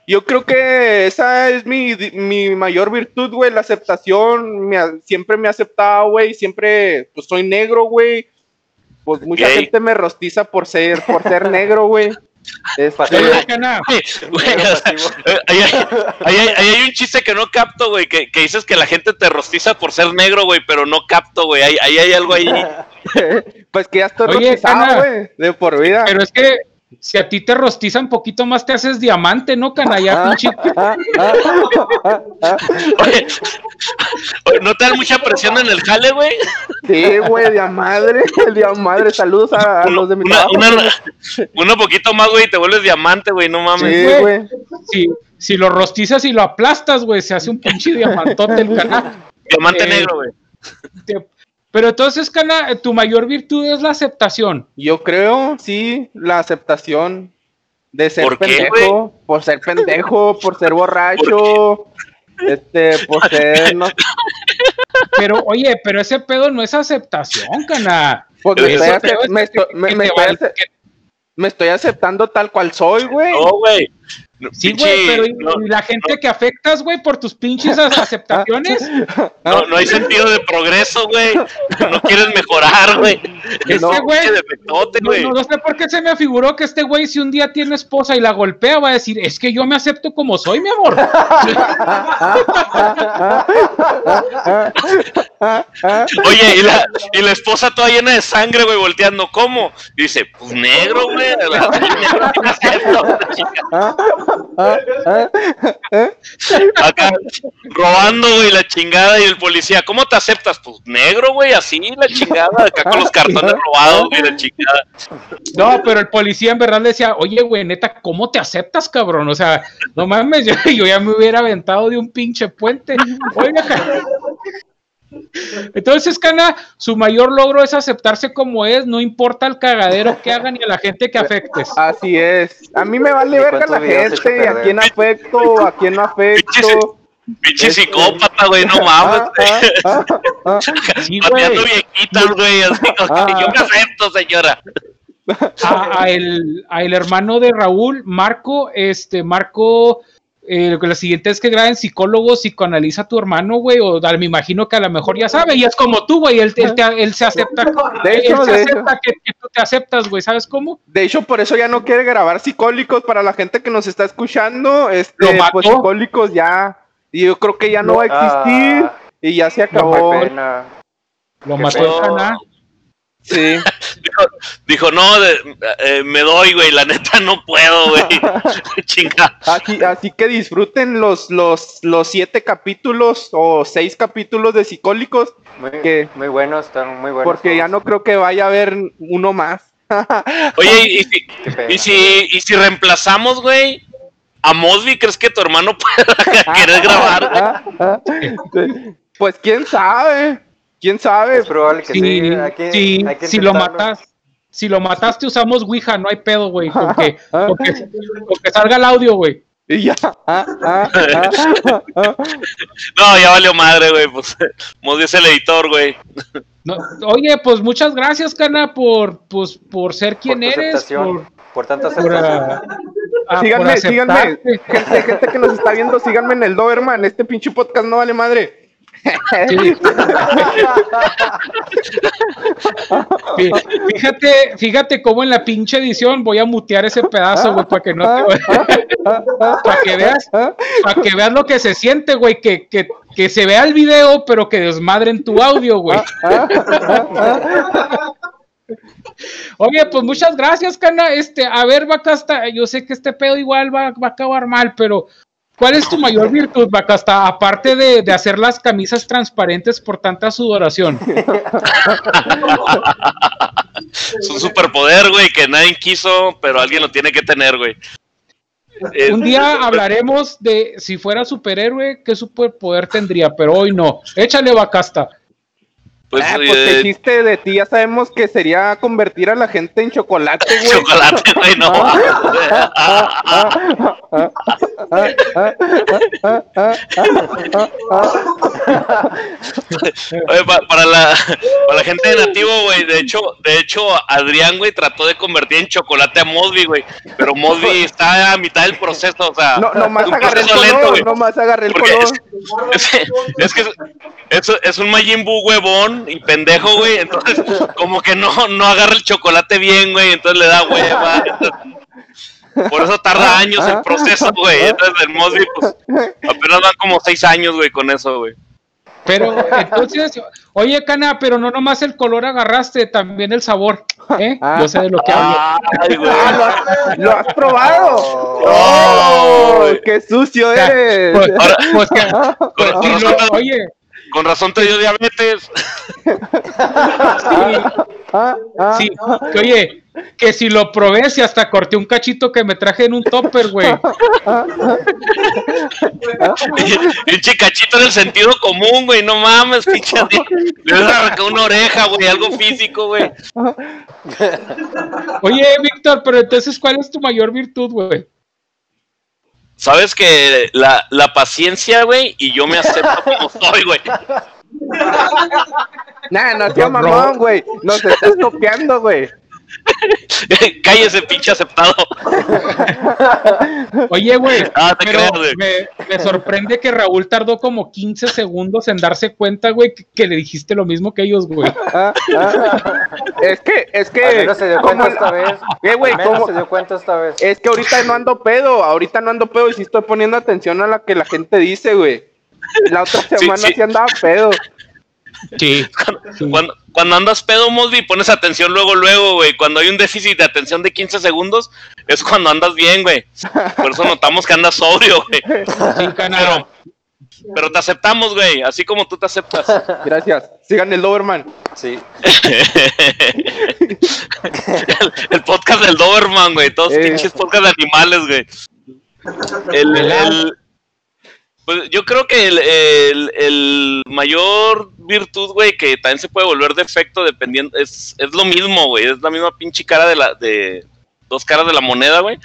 yo creo que esa es mi, mi mayor virtud, güey, la aceptación. Me siempre me ha aceptado, güey, siempre, pues soy negro, güey. Pues mucha Gay. gente me rostiza por ser, por ser negro, güey. Ahí, hay, hay- hay un chiste que no capto, güey, que, que dices que la gente te rostiza por ser negro, güey, pero no capto, güey. Ahí, ahí hay algo ahí. pues que ya estoy Oye, rostizado, güey, de por vida. pero es que si a ti te rostizan poquito más, te haces diamante, ¿no, Cana? Ya, pinche. Ah, ah, ah, ah. Oye, oye, ¿no te dan mucha presión en el jale, güey? Sí, güey, de a madre, de a madre. Saludos a, a los de mi Una, trabajo. una, una poquito más, güey, y te vuelves diamante, güey, no mames. Sí, güey. Si, si lo rostizas y lo aplastas, güey, se hace un pinche diamantote el Cana. Diamante Eh, negro, güey. Te- Pero entonces, Cana, tu mayor virtud es la aceptación. Yo creo, sí, la aceptación de ser ¿Por qué, pendejo, por ser pendejo, por ser borracho, este, por ser, no, Pero, oye, pero ese pedo no es aceptación, Cana. pues me estoy, me estoy- me- me estoy aceptando tal cual soy, güey. No, güey. No, Sí, güey, pero y, no, y la gente que afectas, güey, por tus pinches aceptaciones, no, no hay sentido de progreso, güey. No quieres mejorar, güey. Es No, que, güey. no, güey. no, no sé por qué se me afiguró que este güey, si un día tiene esposa y la golpea, va a decir, es que yo me acepto como soy, mi amor. Oye, y la, y la esposa toda llena de sangre, güey, volteando, ¿cómo? Y dice, pues negro, güey. Acá, robando, güey, la chingada y el policía, ¿cómo te aceptas? Pues negro, güey, así, la chingada, acá con los cartones robados, güey, la chingada. No, pero el policía en verdad decía, oye, güey, neta, ¿cómo te aceptas, cabrón? O sea, no mames, yo, yo ya me hubiera aventado de un pinche puente. Oiga, Entonces, Cana, su mayor logro es aceptarse como es, no importa el cagadero que hagan ni a la gente que afectes. Así es. A mí me vale ¿Y verga la gente, a quién afecto, a quién no afecto. Pinche psicópata, güey, no mames. Ah, ah, ah, ah. Sí, Pateando güey. viejitas, güey, así como que yo me acepto, señora. a, a el, a el hermano de Raúl, Marco, este, Marco, eh, lo que la siguiente es que graben psicólogos, psicoanaliza a tu hermano, güey, o da- me imagino que a lo mejor ya sabe, y es como tú, güey, él, él, te- él se acepta, De él hecho, se de acepta que, que tú te aceptas, güey, ¿sabes cómo? De hecho, por eso ya no quiere grabar psicólicos para la gente que nos está escuchando. Este, Lo mató. pues psicólicos ya. Y yo creo que ya no va a existir. Ah, Y ya se acabó. Lo Qué mató el Caná. Sí. Dijo, dijo no, de- eh, me doy, güey, la neta no puedo, güey. Chinga. Así, así que disfruten los, los, los siete capítulos o seis capítulos de psicólicos. Muy, muy buenos, están muy buenos. Porque ya no creo que vaya a haber uno más. Oye, y, si, y si, y si reemplazamos, güey, a Mosby, ¿crees que tu hermano pueda querer grabar? Pues quién sabe. Quién sabe. Es probable que sí. Sí, hay que- sí, hay que si lo matas, si lo mataste usamos Ouija, no hay pedo, güey, con que, con que, con que salga el audio, güey. Y ya. Ah, ah, ah. No, ya valió madre, güey, pues Mosby es el editor, güey. No, oye, pues muchas gracias, Cana, por, pues, por ser quien eres, por, por tanta aceptación. Síganme, síganme. Gente, gente que nos está viendo, síganme en el Doberman. Este pinche podcast no vale madre. Sí. Fíjate, fíjate cómo en la pinche edición voy a mutear ese pedazo, güey, para que no te, para que veas, para que veas lo que se siente, güey, que, que, que se vea el video, pero que desmadren tu audio, güey. Oye, pues muchas gracias, Cana. Este, a ver, Bacasta, yo sé que este pedo igual va, va a acabar mal, pero ¿cuál es tu mayor virtud, Bacasta? Aparte de, de hacer las camisas transparentes por tanta sudoración. Es un superpoder, güey, que nadie quiso, pero alguien lo tiene que tener, güey. Un día hablaremos de si fuera superhéroe, qué superpoder tendría, pero hoy no. Échale, Bacasta. Pues, Ah, pues eh, el chiste de ti ya sabemos que sería convertir a la gente en chocolate, güey. chocolate, güey, no. Oye, pa- para, la, para la gente de nativo, güey, de hecho, de hecho, Adrián, güey, trató de convertir en chocolate a Mosby, güey, pero Mosby está a mitad del proceso, o sea, No, nomás agarré el color, nomás agarré el color. es, es que es, es, es un Majin Buu huevón y pendejo, güey. Entonces, como que no, no agarra el chocolate bien, güey. Entonces le da hueva. entonces, por eso tarda años el proceso, güey. Entonces el Mosby, pues, apenas van como seis años, güey, con eso, güey. Pero entonces, oye, Cana, pero no nomás el color agarraste, también el sabor. ¿eh? Yo sé de lo que hablo. Ay, güey. Ah, ¿lo has, lo has probado? Oh, ¡Oh! ¡Qué sucio O sea, eres! pues, Ahora- pues que- Con, pues, lo- oye, con razón te dio diabetes. sí, Ah, ah, sí, que oye, que si lo probé, si hasta corté un cachito que me traje en un topper, güey. Pinche cachito en el sentido común, güey. No mames, pinche. Le arrancado una oreja, güey. Algo físico, güey. Oye, Víctor, pero entonces, ¿cuál es tu mayor virtud, güey? Sabes que la, la paciencia, güey, y yo me acepto como soy, güey. Nah, no seas mamón, güey. Nos estás copiando, güey. Cállese, pinche aceptado. Oye, güey, Ah, te pero creas, güey. me, me sorprende que Raúl tardó como 15 segundos en darse cuenta, güey, que, que le dijiste lo mismo que ellos, güey. Ah, ah. Es que, es que. menos se dio cuenta esta vez. Eh, güey, ¿cómo? se dio cuenta esta vez. Es que ahorita no ando pedo, ahorita no ando pedo y sí estoy poniendo atención a lo que la gente dice, güey. La otra semana sí, sí. andaba pedo. Sí. Cuando, cuando andas pedo, Mosby, pones atención luego, luego, güey. Cuando hay un déficit de atención de 15 segundos, es cuando andas bien, güey. Por eso notamos que andas sobrio, güey. Sí, Cana. Pero te aceptamos, güey. Así como tú te aceptas. Gracias. Sigan el Doberman. Sí. el, el podcast del Doberman, güey. Todos Eh. pinches podcast de animales, güey. El, el- pues yo creo que el, el- el mayor virtud, güey, que también se puede volver defecto dependiendo, es, es lo mismo, güey. Es la misma pinche cara de la, de dos caras de la moneda, güey.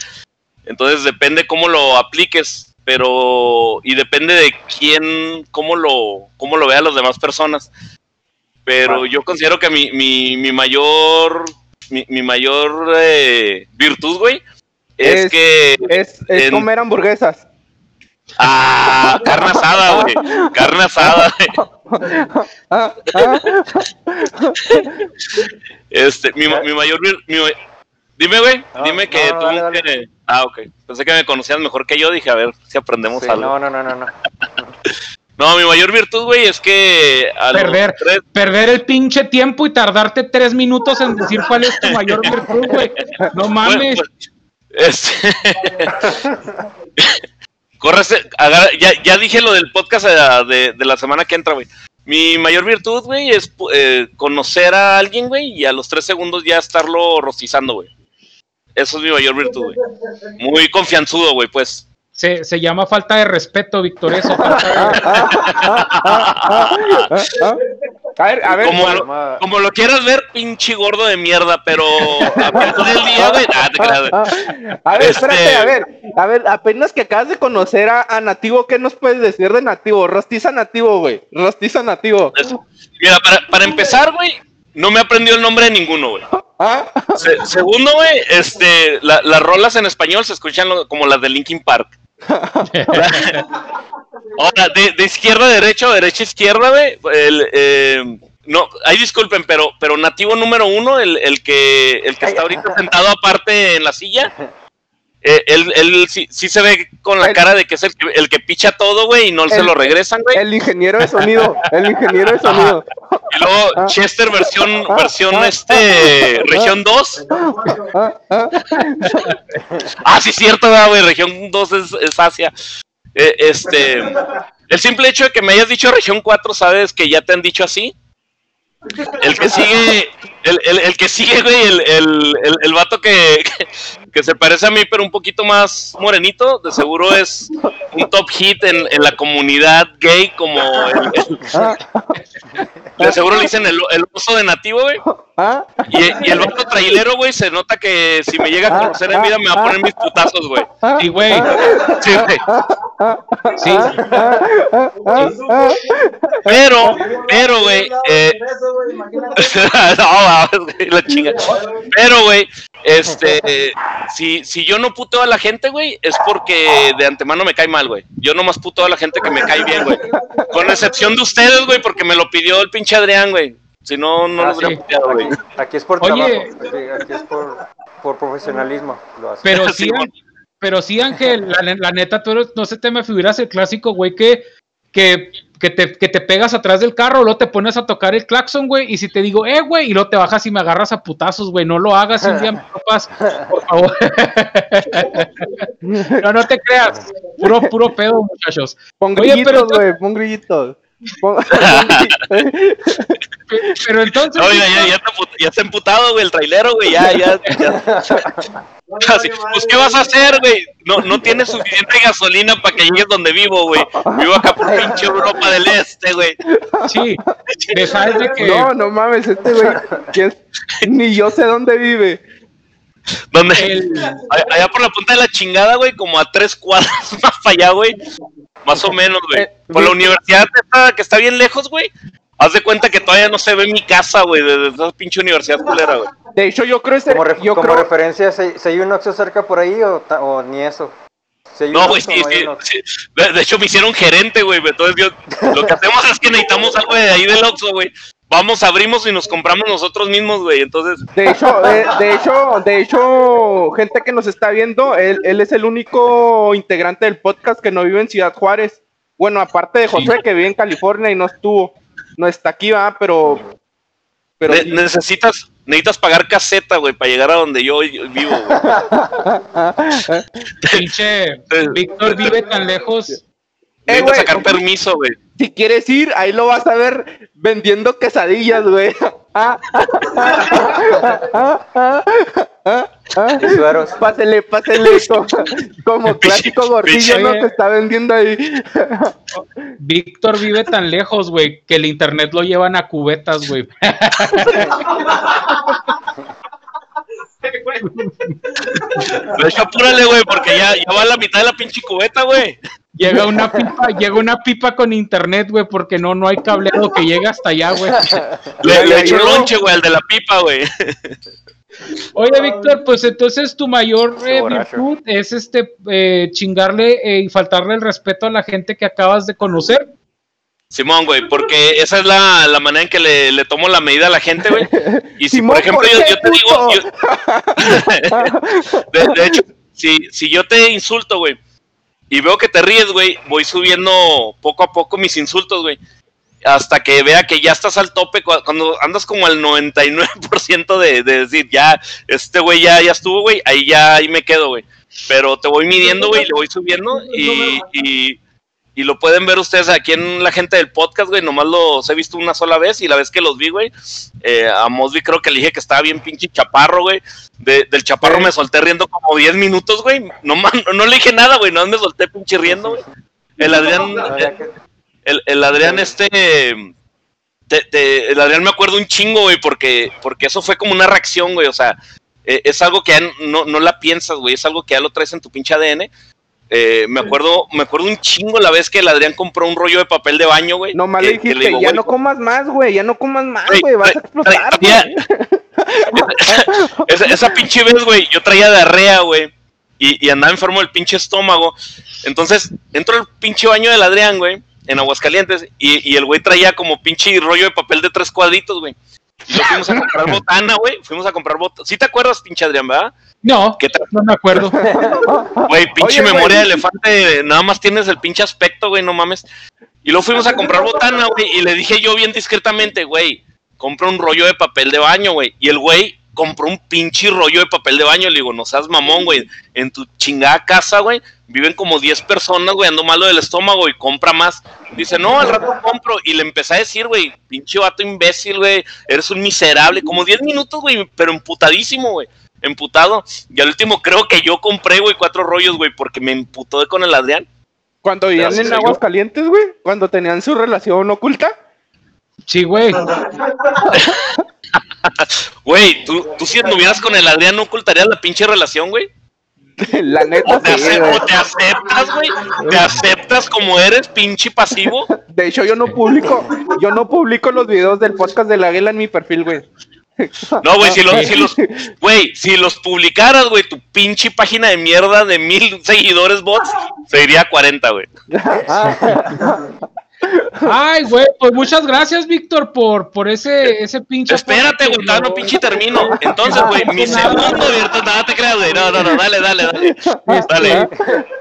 Entonces depende cómo lo apliques, pero, y depende de quién, cómo lo, cómo lo vean las demás personas. Pero yo considero que mi, mi, mi mayor, mi, mi mayor eh, virtud, güey, es, Es- que Es, es En- comer hamburguesas. Ah, carne asada, güey. Carne asada, güey. Este, mi, mi mayor. mi dime, güey. No, dime que no, tú. dale, dale. que- ah, ok. Pensé que me conocías mejor que yo. Dije, a ver si aprendemos Sí, algo. no, No. no, no, no, no. mi mayor virtud, güey, es que. Perder, tres- perder el pinche tiempo y tardarte tres minutos en decir cuál es tu mayor virtud, güey. No mames. Bueno, pues, este. Agarra- ya, ya dije lo del podcast eh, de, de la semana que entra, güey. Mi mayor virtud, güey, es eh, conocer a alguien, güey, y a los tres segundos ya estarlo rostizando, güey. Eso es mi mayor virtud, güey. Muy confianzudo, güey, pues. Se, se llama falta de respeto, Víctor, eso. falta de- A ver, a ver. Como lo, como lo quieras ver, pinche gordo de mierda, pero a del día, güey. Ah, te creas, güey. A ver, Este- espérate, a ver, a ver, apenas que acabas de conocer a, a Nativo, ¿qué nos puedes decir de Nativo? Rostiza Nativo, güey, rostiza Nativo. Mira, para, para empezar, güey, no me aprendió el nombre de ninguno, güey. Ah, Se- segundo, güey, este, la- las rolas en español se escuchan como las de Linkin Park. Ahora, de, de izquierda a derecha derecha a izquierda, güey, el, eh, no, ahí disculpen, pero, pero nativo número uno, el, el que, el que está ahorita sentado aparte en la silla, eh, él, él sí, sí se ve con la El- cara de que es el que, el que picha todo, güey, y no se lo regresan, güey. el ingeniero de sonido, el ingeniero de sonido. Y luego Chester versión, versión este, región 2. Ah, ah, Ah, sí, cierto, ¿verdad, güey. Región 2 es, es Asia. Eh, este. El simple hecho de que me hayas dicho región 4, ¿sabes que ya te han dicho así? El que sigue, el, el, el que sigue, güey, el, el, el, el vato que, que, se parece a mí, pero un poquito más morenito, de seguro es un top hit en, en la comunidad gay, como el, el- de seguro le dicen el, el oso de nativo, güey. Y, y el vato trailero, güey, se nota que si me llega a conocer en vida me va a poner mis putazos, güey. Sí, güey. Sí, güey. Sí. Pero, pero, güey, eh, no, la chinga. Pero, güey, este, si, si yo no puteo a la gente, güey, es porque de antemano me cae mal, güey. Yo nomás puteo a la gente que me cae bien, güey. Con excepción de ustedes, güey, porque me lo pidió el pinche Adrián, güey. Si no, no Ah, lo hubiera sí. puteado, güey. Aquí es por Oye. trabajo, aquí, aquí es por, por profesionalismo. Lo hace. Pero Sí, pero sí, Ángel, la neta, tú eres- no se te me figuras el clásico, güey, que, que, que, te, que te pegas atrás del carro, luego te pones a tocar el claxon, güey, y si te digo, eh, güey, y luego te bajas y me agarras a putazos, güey, no lo hagas, si un día me topas, por favor. no, no te creas, puro, puro pedo, muchachos. Pon grillitos, güey, pon grillitos. Pero entonces, No, ya, ya, ya, está ya está emputado, güey, el trailero, güey, ya, ya, ya. Así, pues, ¿qué vas a hacer, güey? No, no tienes suficiente gasolina para que llegues donde vivo, güey. Vivo acá por pinche Europa del Este, güey. sí, me sabes de que... No, no mames, este güey, ¿quién- ni yo sé dónde vive. Donde, El- allá- por la punta de la chingada, güey, como a tres cuadras más para allá, güey. Más o menos, güey. Eh, Por la universidad esta, que está bien lejos, güey. Haz de cuenta que todavía no se ve mi casa, güey, de, de esa pinche universidad culera, güey. De hecho, yo creo, este, Como, ref- yo como creo, referencia, si, si hay un Oxxo cerca por ahí o, ni eso. Si No, güey, sí, sí, de hecho, me hicieron gerente, güey. Entonces, yo, lo que hacemos es que necesitamos algo de ahí del Oxxo, güey. Vamos, abrimos y nos compramos nosotros mismos, güey. Entonces, de hecho, de, de hecho, de hecho, gente que nos está viendo, él, él es el único integrante del podcast que no vive en Ciudad Juárez. Bueno, aparte de José, que vive en California y no estuvo, no está aquí, va, pero, pero ne- sí. necesitas, necesitas pagar caseta, güey, para llegar a donde yo vivo, güey. Pinche Víctor vive tan lejos. Eh, güey, sacar permiso, güey. si quieres ir, ahí lo vas a ver vendiendo quesadillas, güey. Pásele, pásele, como, como clásico gordillo, ¿no? Que está vendiendo ahí. Víctor vive tan lejos, güey, que el internet lo llevan a cubetas, güey. De hecho, apúrale, güey, porque ya, ya va a la mitad de la pinche cubeta, güey. Llega una pipa, llega una pipa con internet, güey, porque no, no hay cableado que llegue hasta allá, güey. Le, le echo lonche, güey, al de la pipa, güey. Oye, Víctor, pues entonces tu mayor eh, virtud es este eh, chingarle eh, y faltarle el respeto a la gente que acabas de conocer. Simón, güey, porque esa es la, la manera en que le, le tomo la medida a la gente, güey. Y si, Simón, por ejemplo, ¿por yo, yo te digo. yo- de, de hecho, si, si yo te insulto, güey, y veo que te ríes, güey, voy subiendo poco a poco mis insultos, güey. Hasta que vea que ya estás al tope, cu- cuando andas como al 99% de, de decir, ya, este güey ya, ya estuvo, güey, ahí ya, ahí me quedo, güey. Pero te voy midiendo, güey, le voy subiendo y, y, y lo pueden ver ustedes aquí en la gente del podcast, güey. Nomás los he visto una sola vez y la vez que los vi, güey, eh, a Mosby creo que le dije que estaba bien pinche chaparro, güey. De- del chaparro me solté riendo como 10 minutos, güey. No, man- no, le dije nada, güey. No me solté pinche riendo, güey. El Adrián, el, el Adrián este... te- te- el Adrián me acuerdo un chingo, güey, porque, porque eso fue como una reacción, güey. O sea, eh, es algo que ya no, no la piensas, güey. Es algo que ya lo traes en tu pinche ADN. Eh, me acuerdo, me acuerdo un chingo la vez que el Adrián compró un rollo de papel de baño, güey. Nomás que- le dijiste, digo, ya güey, no comas más, güey, ya no comas más, Güey, güey, vas a explotar, traía- güey. esa, esa pinche vez, güey, yo traía diarrea, güey. Y, y andaba enfermo del pinche estómago. Entonces, entro al pinche baño del Adrián, güey, en Aguascalientes. Y, y el güey traía como pinche rollo de papel de tres cuadritos, güey. Y lo fuimos a comprar botana, güey. Fuimos a comprar botana. ¿Sí te acuerdas, pinche Adrián, verdad? No, ¿Qué tra- no me acuerdo. Güey, pinche Oye, memoria güey. de elefante, nada más tienes el pinche aspecto, güey, no mames. Y luego fuimos a comprar botana, güey, y le dije yo bien discretamente, güey, compra un rollo de papel de baño, güey. Y el güey compró un pinche rollo de papel de baño. Le digo, no seas mamón, güey. En tu chingada casa, güey, viven como 10 personas, güey, ando malo del estómago y compra más. Dice, no, al rato compro. Y le empecé a decir, güey, pinche vato imbécil, güey, eres un miserable. Como 10 minutos, güey, pero emputadísimo, güey. Emputado. Y al último creo que yo compré, güey, cuatro rollos, güey, porque me emputó con el Adrián. Cuando vivían en aguas yo. calientes, güey. Cuando tenían su relación oculta. Sí, güey. Güey, ¿tú, tú si anduvieras con el Adrián no ocultarías la pinche relación, güey. La neta, O te, sí, ace- güey. o te aceptas, güey. Te aceptas como eres, pinche pasivo. De hecho, yo no publico, yo no publico los videos del podcast del águila en mi perfil, güey. No, güey, si los, si los, güey, si los publicaras, güey, tu pinche página de mierda de mil seguidores bots, se iría a 40, güey. Ay, güey, pues muchas gracias, Víctor, por, por ese, ese pinche. Espérate, güey, no pinche termino. Entonces, güey, mi segundo virtud, nada te creas, güey. No, no, no, dale, dale, dale. Este, Dale.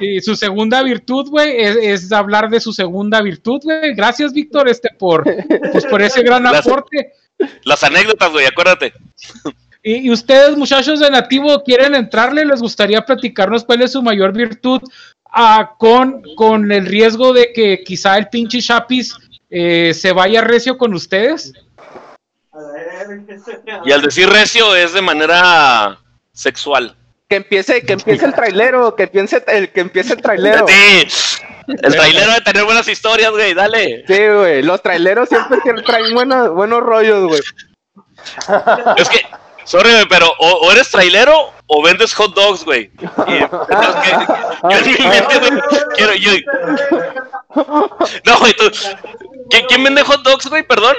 Y su segunda virtud, güey, es, es hablar de su segunda virtud, güey. Gracias, Víctor, este, por, pues, por ese gran Gracias. Las anécdotas, güey, acuérdate. Y, y ustedes, muchachos de Nativo, ¿quieren entrarle? ¿Les gustaría platicarnos cuál es su mayor virtud? Ah, con, con el riesgo de que quizá el pinche Chapis eh, se vaya recio con ustedes. Y al decir recio es de manera sexual. Que empiece, que empiece el trailero, que empiece el, que empiece el trailero. Sí. El trailero debe tener buenas historias, güey, dale. Sí, güey. Los traileros siempre tienen- traen buenos, buenos rollos, güey. Es que, sorry, güey, pero o, o eres trailero o vendes hot dogs, güey. Quiero, yo... No, güey, tú... ¿Quién, quién vende hot dogs, güey? Perdón.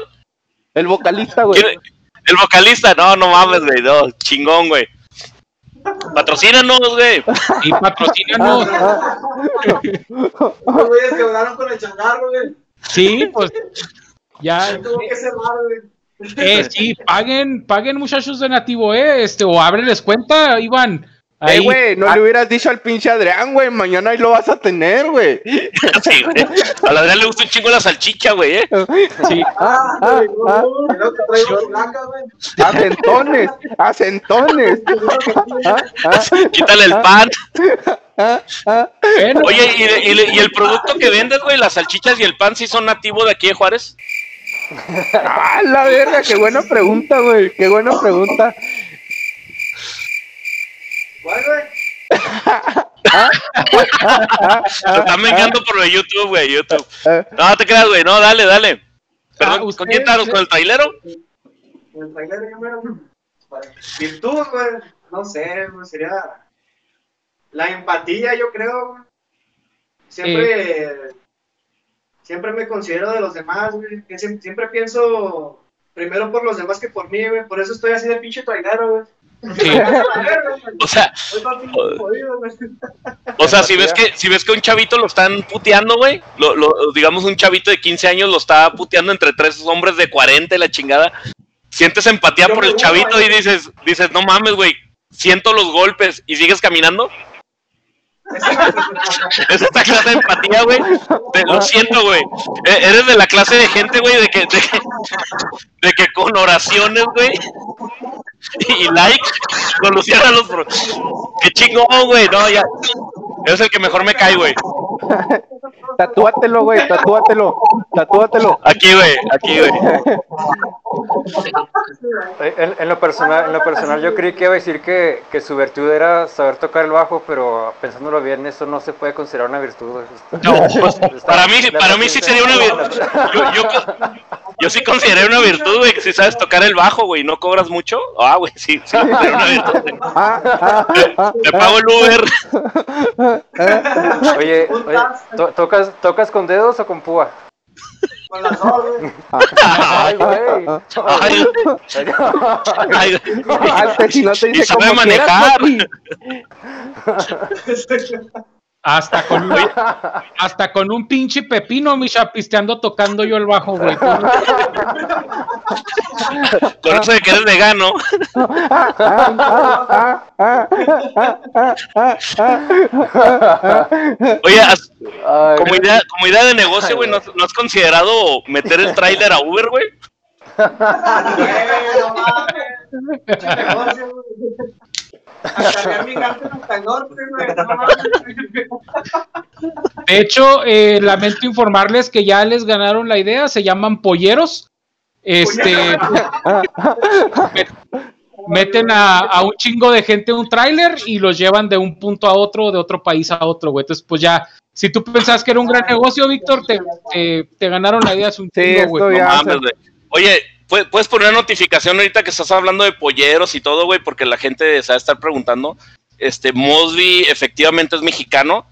El vocalista, güey. ¿Quién- El vocalista, no, no mames, güey, no, chingón, güey. Patrocínanos, güey. Y patrocínanos. Los güeyes que hablaron con el changarro, güey. Sí, pues ya. Tuvo que cerrar, güey. Eh, sí, paguen, paguen muchachos de Nativo, eh, este, o ábreles cuenta, Iván. Eh, Ahí. güey, no le hubieras dicho al pinche Adrián, güey. Mañana ahí lo vas a tener, güey. Sí, güey. A la Adrián le gusta un chingo la salchicha, güey, eh. Sí. Ah, Ah, ah, ah. Acentones, acentones. Ah, ah, Quítale el pan. ah, ah. Oye, ¿y, y- y el producto que vendes, güey, las salchichas y el pan, sí son nativos de aquí de Juárez? Ah, la verga, qué buena pregunta, güey. Qué buena pregunta. ¿Cuál, güey? Lo están vengando por el YouTube, güey, YouTube. No, te creas, güey, no, dale, dale. Perdón, Ah, ¿con quién estás? ¿Con el trailero? El trailer de número Virtud, güey. No sé, güey. Sería la empatía, yo creo, güey. Siempre, siempre me considero de los demás, güey. Siempre, siempre pienso primero por los demás que por mí, güey. Por eso estoy así de pinche trailero, güey. Sí. O sea, güey. o sea, si ves que si ves que un chavito lo están puteando, güey, lo, lo- digamos un chavito de 15 años lo está puteando entre tres hombres de 40 y la chingada, sientes empatía por el chavito y dices, dices, no mames, güey, siento los golpes y sigues caminando. Es esta clase de empatía, güey. Te- Lo siento, güey. E- Eres de la clase de gente, güey, de que, de, que- de que con oraciones, güey, y like, soluciona los pro- Qué chingón, güey. No, ya. Es el que mejor me cae, güey. Tatúatelo, güey, tatúatelo. Tatúatelo. Aquí, güey, aquí, güey. Eh, En, en lo personal, en lo personal yo creí que iba a decir que, que su virtud era saber tocar el bajo, pero pensándolo bien, eso no se puede considerar una virtud. No, pues, para mí, para mí sí sería una virtud. Yo, yo, yo sí consideré una virtud, güey, que si sabes tocar el bajo, güey, no cobras mucho. Ah, güey, sí, sí, una virtud. güey. Ah, ah, ah, Te pago el Uber. Oye, oye, to- ¿tocas, ¿tocas con dedos o con púa? Con las dos, güey. Ay, güey. Ay, ay, güey. Te Y sabe manejar. Hasta con, un, hasta con un pinche pepino, mi chapisteando tocando yo el bajo, güey. Con eso de que eres vegano. Oye, has- como idea, como idea de negocio, güey, ¿no, has- no has considerado meter el tráiler a Uber, güey? De hecho, eh, lamento informarles que ya les ganaron la idea, se llaman polleros. Este met- meten a, a un chingo de gente en un tráiler y los llevan de un punto a otro, de otro país a otro, güey. Entonces, pues ya, si tú pensás que era un gran negocio, Víctor, te, te, te ganaron la idea, es un chingo, güey. No se- mames, güey. Oye, ¿pu- ¿puedes poner una notificación ahorita que estás hablando de polleros y todo, güey? Porque la gente se va a estar preguntando. Este, Mosby efectivamente es mexicano.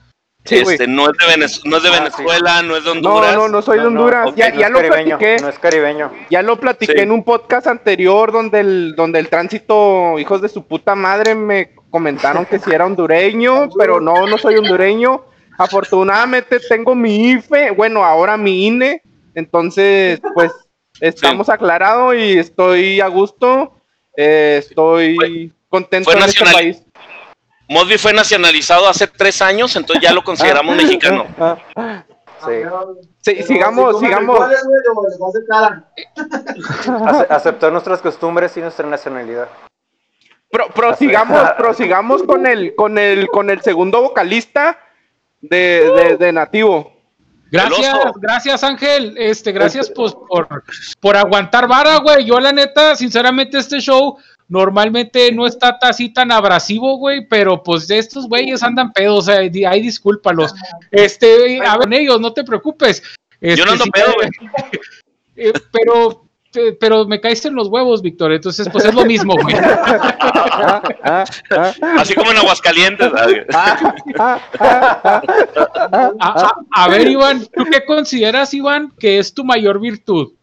Sí, este, no es de, Venez- no es de Ah, sí. Venezuela, no es de No, Honduras. no, no soy de Honduras. ya no ya es lo caribeño, platiqué. No es caribeño. Ya lo platiqué Sí. en un podcast anterior donde el, donde el tránsito, hijos de su puta madre, me comentaron que si era hondureño, pero no, no soy hondureño. Afortunadamente tengo mi IFE, bueno, ahora mi INE, entonces pues estamos aclarados y estoy a gusto, eh, estoy contento fue en este país. Mosby fue nacionalizado hace tres años, entonces ya lo consideramos mexicano. Sí. Sí, sigamos, Si sigamos. güey, nuestras costumbres y nuestra nacionalidad. Pro- prosigamos, prosigamos con el, con el, con el segundo vocalista de, de, de Nativo. Gracias, gracias Ángel, este, gracias pues, por, por aguantar vara, güey. Yo la neta, sinceramente, este show normalmente no está así tan abrasivo, güey, pero pues de estos güeyes andan pedos, o sea, discúlpalos. Este, a ver, ellos, no te preocupes. Yo no ando Este, sí, pedo, güey. eh, pero, pero me caíste en los huevos, Víctor, entonces pues es lo mismo, güey. Ah, ah, ah, Así como en Aguascalientes. ¿sabes? A, a- a ver, Iván, ¿tú qué consideras, Iván, que es tu mayor virtud?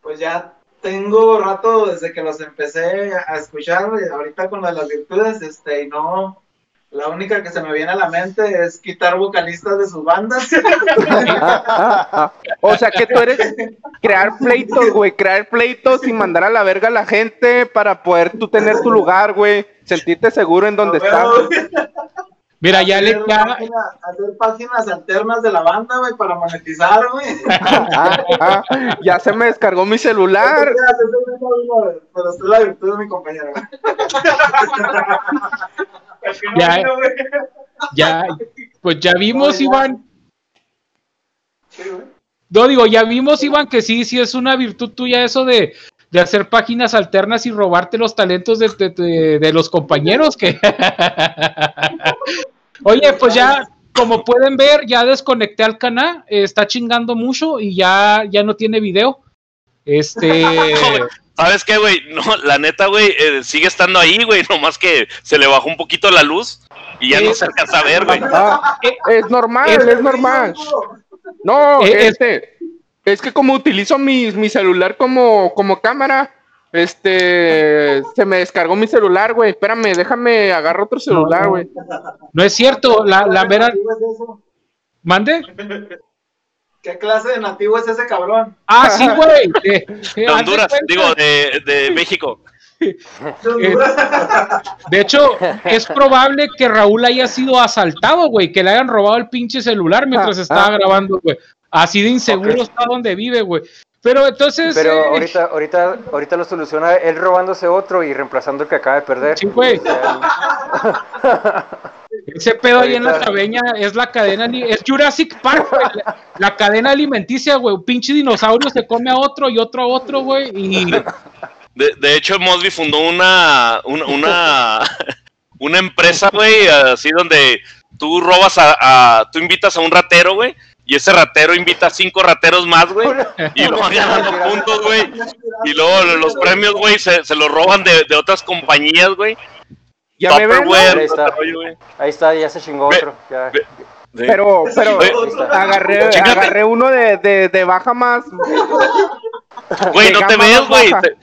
Pues ya tengo rato desde que los empecé a escuchar, ahorita con las virtudes, este, y no, la única que se me viene a la mente es quitar vocalistas de sus bandas. Ah, ah, ah. O sea que tú eres crear pleitos, güey, crear pleitos y mandar a la verga a la gente para poder tú tener tu lugar, güey, sentirte seguro en donde estás. Mira, ya le hacer, página- hacer páginas alternas de la banda, güey, para monetizar, güey. Ah, ah, ya se me descargó mi celular. Pero usted la virtud de mi compañero. Ya. ya, pues ya vimos, Iván. No, digo, ya vimos, Iván, que sí, sí es una virtud tuya eso de, de hacer páginas alternas y robarte los talentos de, de- de- de los compañeros. que Oye, pues ya, como pueden ver, ya desconecté al canal, eh, está chingando mucho y ya, ya no tiene video. Este. ¿Sabes qué, güey? No, la neta, güey, eh, sigue estando ahí, güey, nomás que se le bajó un poquito la luz y ya no se alcanza a ver, güey. Ah, es normal, Es- es normal. No, es- este, es que como utilizo mi, mi celular como, como cámara, este, se me descargó mi celular, güey. Espérame, déjame agarrar otro celular, güey. No es cierto, la, la ¿Qué vera. clase de nativo es eso? ¿Mande? ¿Qué clase de nativo es ese cabrón? Ah, sí, güey. eh, eh, De Honduras, digo, de, de México. Eh, De hecho, es probable que Raúl haya sido asaltado, güey, que le hayan robado el pinche celular mientras Ah, estaba ah. grabando, güey. Así de inseguro Ok. está donde vive, güey. Pero entonces, Pero eh, ahorita, ahorita, ahorita lo soluciona él robándose otro y reemplazando el que acaba de perder. Sí, güey. Ese pedo ahí en la cabeña es la cadena, es Jurassic Park, güey, la, la cadena alimenticia, güey. Un pinche dinosaurio se come a otro y otro a otro, güey. Y De, de hecho, Mosby fundó una, una, una, una empresa, güey, así donde tú robas a, a- tú invitas a un ratero, güey, y ese ratero invita a cinco rateros más, güey, y lo van ganando puntos, güey, y luego los premios, güey, se, se los roban de, de otras compañías, güey. Ya me ven, ¿no? Ahí está. ahí está, ya se chingó otro. Ya. ve- Sí. Pero, pero agarré, agarré uno de, de, de baja más. Güey, no te ves, más güey. baja. te-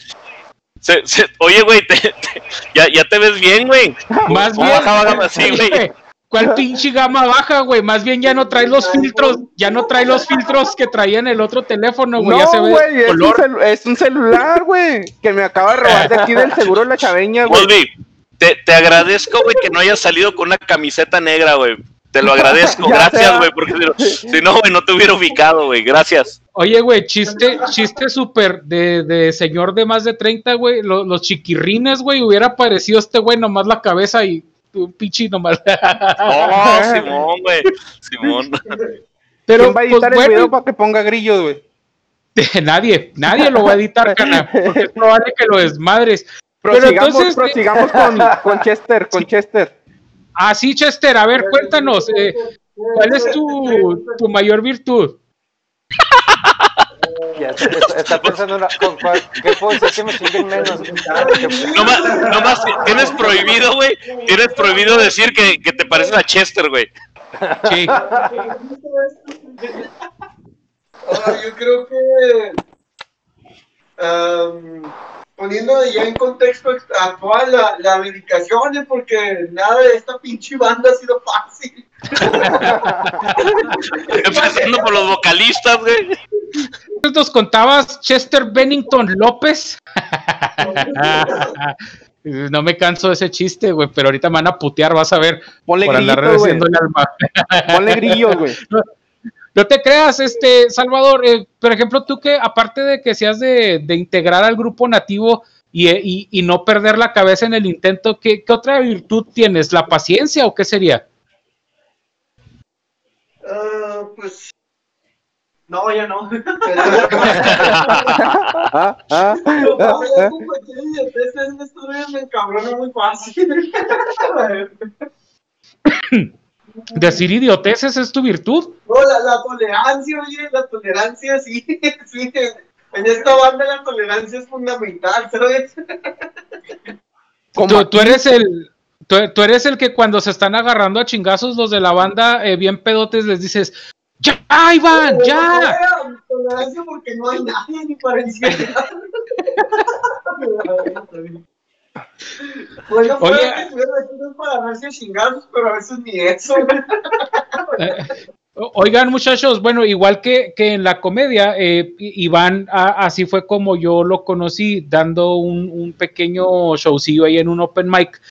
se- se- oye, güey, te- te- ya, ya te ves bien, güey. más ¿Cómo bien, bajaba gama así, güey? ¿Cuál pinche gama baja, güey? Más bien ya no trae los filtros, ya no trae los filtros que traía en el otro teléfono, güey. ya se No, ve güey, es, un es un celular, güey, que me acaba de robar de aquí del seguro de la chaveña, güey. Te, te agradezco, güey, que no hayas salido con una camiseta negra, güey. Te lo agradezco, gracias, güey, porque si no- güey, no te hubiera ubicado, güey. Gracias. Oye, güey, chiste, chiste súper de, de señor de más de 30, güey. Lo- Los, chiquirrines, güey, hubiera aparecido este güey nomás la cabeza y un pinche nomás. Oh, Simón, güey. Simón. Pero ¿Quién va a pues, editar el bueno, video para que ponga grillos, güey? nadie, nadie lo va a editar, cana, porque es probable que lo desmadres. Pero Prosigamos, entonces, prosigamos con, con Chester, con Chester. Ah, sí, Chester, a ver, cuéntanos, eh, ¿cuál es tu, tu mayor virtud? Ya está, está- está pensando en una, con cuál- qué puedo decir que me chinguen menos. No más, no más, tienes prohibido, güey. Tienes prohibido decir que, que te pareces a Chester, güey. Sí, Ah, yo creo que am, poniendo ya en contexto actual la, la dedicación, eh, porque nada de esta pinche banda ha sido fácil. Empezando por los vocalistas, güey. nos contabas Chester Bennington López. No me canso de ese chiste, güey, pero ahorita me van a putear, vas a ver, Ponle por andar grillitos, güey. haciendo el alma. Ponle grillos, güey. No te creas, este, Salvador, eh, por ejemplo, tú que, aparte de que seas de, de integrar al grupo nativo y, eh, y- y no perder la cabeza en el intento, ¿qué, qué otra virtud tienes? ¿La paciencia o qué sería? Ah, pues No, ya no. Ah, ah, ah, ah. idiotez en estos días me encabrona muy fácil. Decir idioteces es tu virtud. No, la, la tolerancia, oye, la tolerancia, sí, sí. En esta banda la tolerancia es fundamental, ¿sabes? Como Tú, eres el... Tú, tú eres el que cuando se están agarrando a chingazos los de la banda, eh, bien pedotes, les dices, ¡Ya, Iván, ya! Tolerancia porque no hay nadie ni para Oye. para darse pero a veces ni eso. Oigan, muchachos, bueno, igual que, que en la comedia, eh, Iván, a- así fue como yo lo conocí, dando un, un pequeño showcillo ahí en un open mic.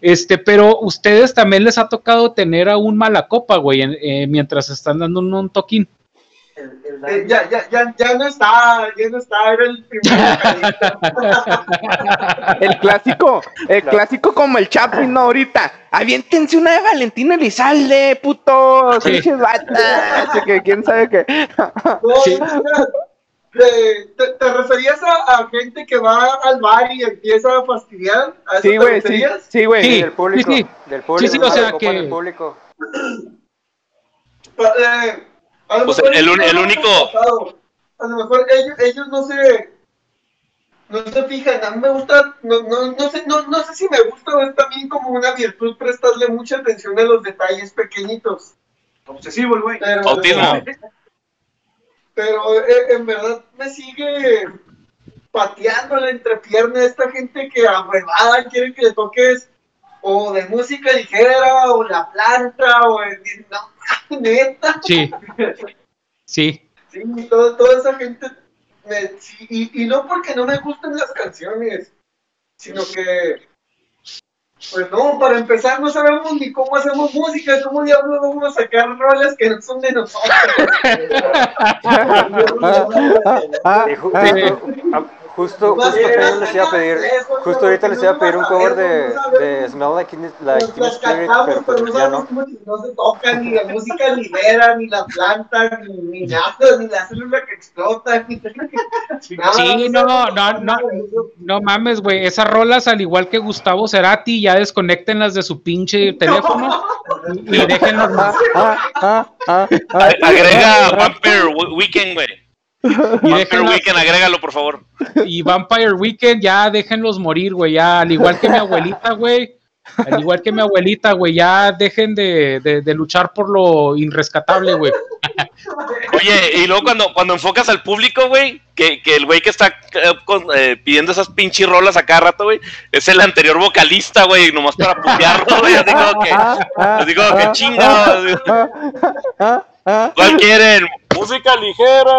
Este, pero ustedes también les ha tocado tener a un mala copa, güey, en- eh, mientras están dando un, un toquín. Eh, ya, ya, ya, ya no está, ya no está, era el primer. El clásico, el clásico como el Chaplin, ¿no? Ahorita. Aviéntense una de Valentina Elizalde, putos. Sí. que quién sabe qué. No, Sí. te, referías a, a gente que va al bar y empieza a fastidiar? ¿A Sí, güey, sí, sí, güey. Sí. Del público. sí. Del público. Sí, sí, o sea que- del público. Pa- eh, a lo Pues mejor el un- el único- pasado. A lo mejor ellos, ellos no se no se fijan, a mí me gusta, no, no, no sé, no, no sé si me gusta o es también como una virtud prestarle mucha atención a los detalles pequeñitos. Obsesivo el güey. Pero, Autismo. pero eh, en verdad me sigue pateando la entrepierna esta gente que a huevada quiere que le toques o de música ligera o la planta o el, no, neta. Sí, sí. Sí, todo- toda esa gente, me- sí, y, y no porque no me gusten las canciones, sino que, pues no, para empezar no sabemos ni cómo hacemos música, cómo diablos vamos a sacar rolas que no son de nosotros. Justo, justo, también les iba a pedir, justo ahorita les iba a pedir un cover de, de Smell Like Teen, like Teen Las Spirit, cantamos, pero pero pues no ya se tocan, ni la música libera, ni la planta, ni, ni nada, ni la célula que explota, ni nada. Sí, no, no, no. No mames, güey, esas rolas, al igual que Gustavo Cerati, ya desconectenlas de su pinche teléfono y, déjenlos ah, ah, ah, ah, ah. Agrega Vampire We- Weekend, güey. Y Vampire Weekend, agrégalo, por favor. y Vampire Weekend, ya déjenlos morir, güey, ya, al igual que mi abuelita, güey, al igual que mi abuelita, güey, ya dejen de, de- de luchar por lo irrescatable, güey. Oye, y luego cuando, cuando enfocas al público, güey, que, que el güey que está eh, con- eh, pidiendo esas pinches rolas a cada rato, güey, es el anterior vocalista, güey, nomás para putearlo, güey. Así como que, así como que ah. ¿Cuál quieren? Música ligera.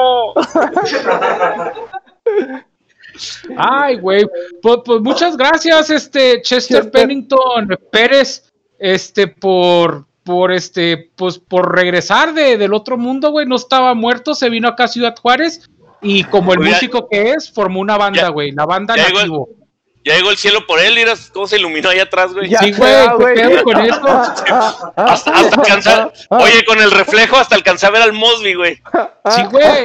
Ay, güey, pues, pues muchas gracias, este Chester Chester. Pennington Pérez, este, por por este, pues por regresar de, del otro mundo, güey, no estaba muerto, se vino acá a Ciudad Juárez y como el músico que es, formó una banda, güey, la banda ya llegó el- nativo. Ya llegó el cielo por él, miras cómo se iluminó allá atrás, güey. Ya Sí, güey, ¿qué güey. pedo con eso? Hasta, hasta alcanzar. Oye, con el reflejo hasta alcanzar a ver al Mosby, güey. Sí, güey.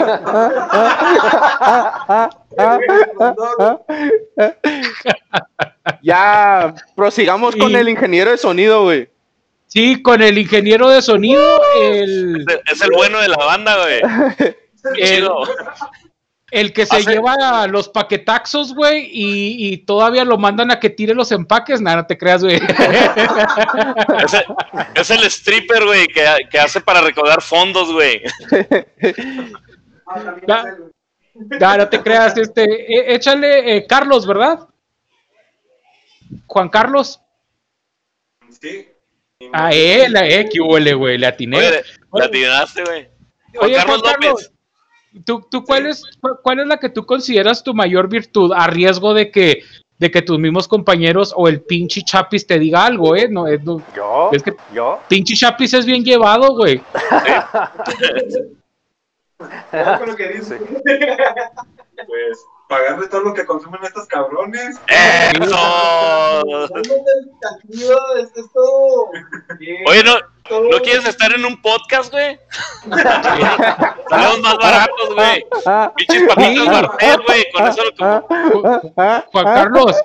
Ya, prosigamos con el ingeniero de sonido, güey. Sí, con el ingeniero de sonido, el, Es el- Es el bueno de la banda, güey. Qué el, chido. El que se Hace- lleva los paquetaxos, güey, y, y todavía lo mandan a que tire los empaques. Nada, no te creas, güey. Es el, es el stripper, güey, que, que hace para recaudar fondos, güey. Nada, no te creas, este, eh, échale eh, Carlos, ¿verdad? Juan Carlos. Sí. A él, a él, que huele, güey, le atiné. Oye, la atinaste, güey. Juan Oye, Carlos Juan Carlos, López. ¿Tú, tú cuál, es, cu- ¿cuál es la que tú consideras tu mayor virtud a riesgo de que, de que tus mismos compañeros o el pinche Chapis te diga algo, eh? No, es, no- ¿Yo? Es que- ¿Yo? pinche Chapis es bien llevado, güey. Dice. Pues pagarle todo lo que consumen estos cabrones. ¡Eso! Es esto. Oye, ¿no, ¿no quieres estar en un podcast, güey? Salimos más baratos, güey. Pinches papitas Bartel, güey. Con eso lo que... Juan Carlos,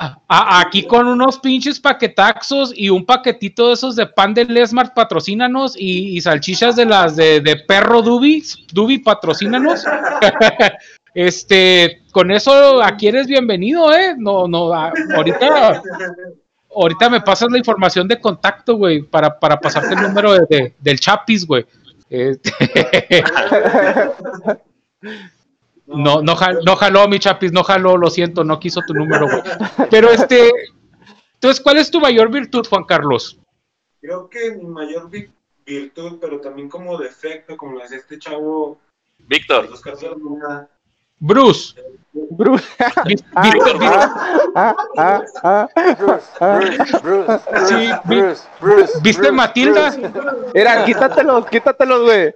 a- a- aquí con unos pinches paquetaxos y un paquetito de esos de pan de Lesmart, patrocínanos, y, y salchichas de las de, de perro Dubi, Dubi, patrocínanos. Este, con eso aquí eres bienvenido, ¿eh? No, no, ahorita, ahorita me pasas la información de contacto, güey, para, para pasarte el número de- de- del Chapis, güey. Este, No, no, jal- no jaló, mi chapis, no jaló, lo siento, no quiso tu número, güey. Pero este, entonces, ¿cuál es tu mayor virtud, Juan Carlos? Creo que mi mayor vi- virtud, pero también como defecto, como lo decía este chavo, Víctor. una- Bruce. Bruce. Víctor, Ah, ah, ah. Bruce, Bruce, Bruce, Bruce, Bruce, ¿Viste Bruce, Matilda? Bruce. Mira, quítatelos, quítatelos, güey.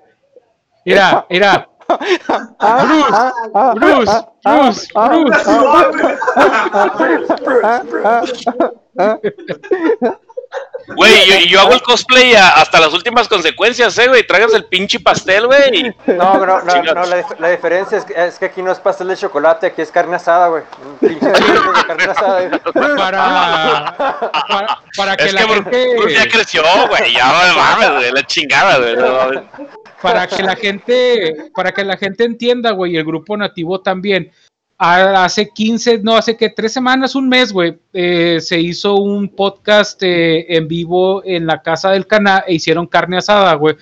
Mira. Ah, ah, Bruce, Bruce, Bruce. Güey, yo, y yo hago el cosplay a- hasta las últimas consecuencias, eh, güey. Traigas el pinche pastel, güey. y- No, no, no, no, la, dif- la diferencia es que, es que aquí no es pastel de chocolate, aquí es carne asada, güey. Un pinche de carne asada. güey. Para, para, para que Es la que Bruce ya gente, creció, güey. Ya no mames, güey. La chingada, güey. no para que la gente, para que la gente entienda, güey, y el grupo nativo también. Hace 15, no, hace que tres semanas, un mes, güey, eh, se hizo un podcast eh, en vivo en la casa del canal e hicieron carne asada, güey.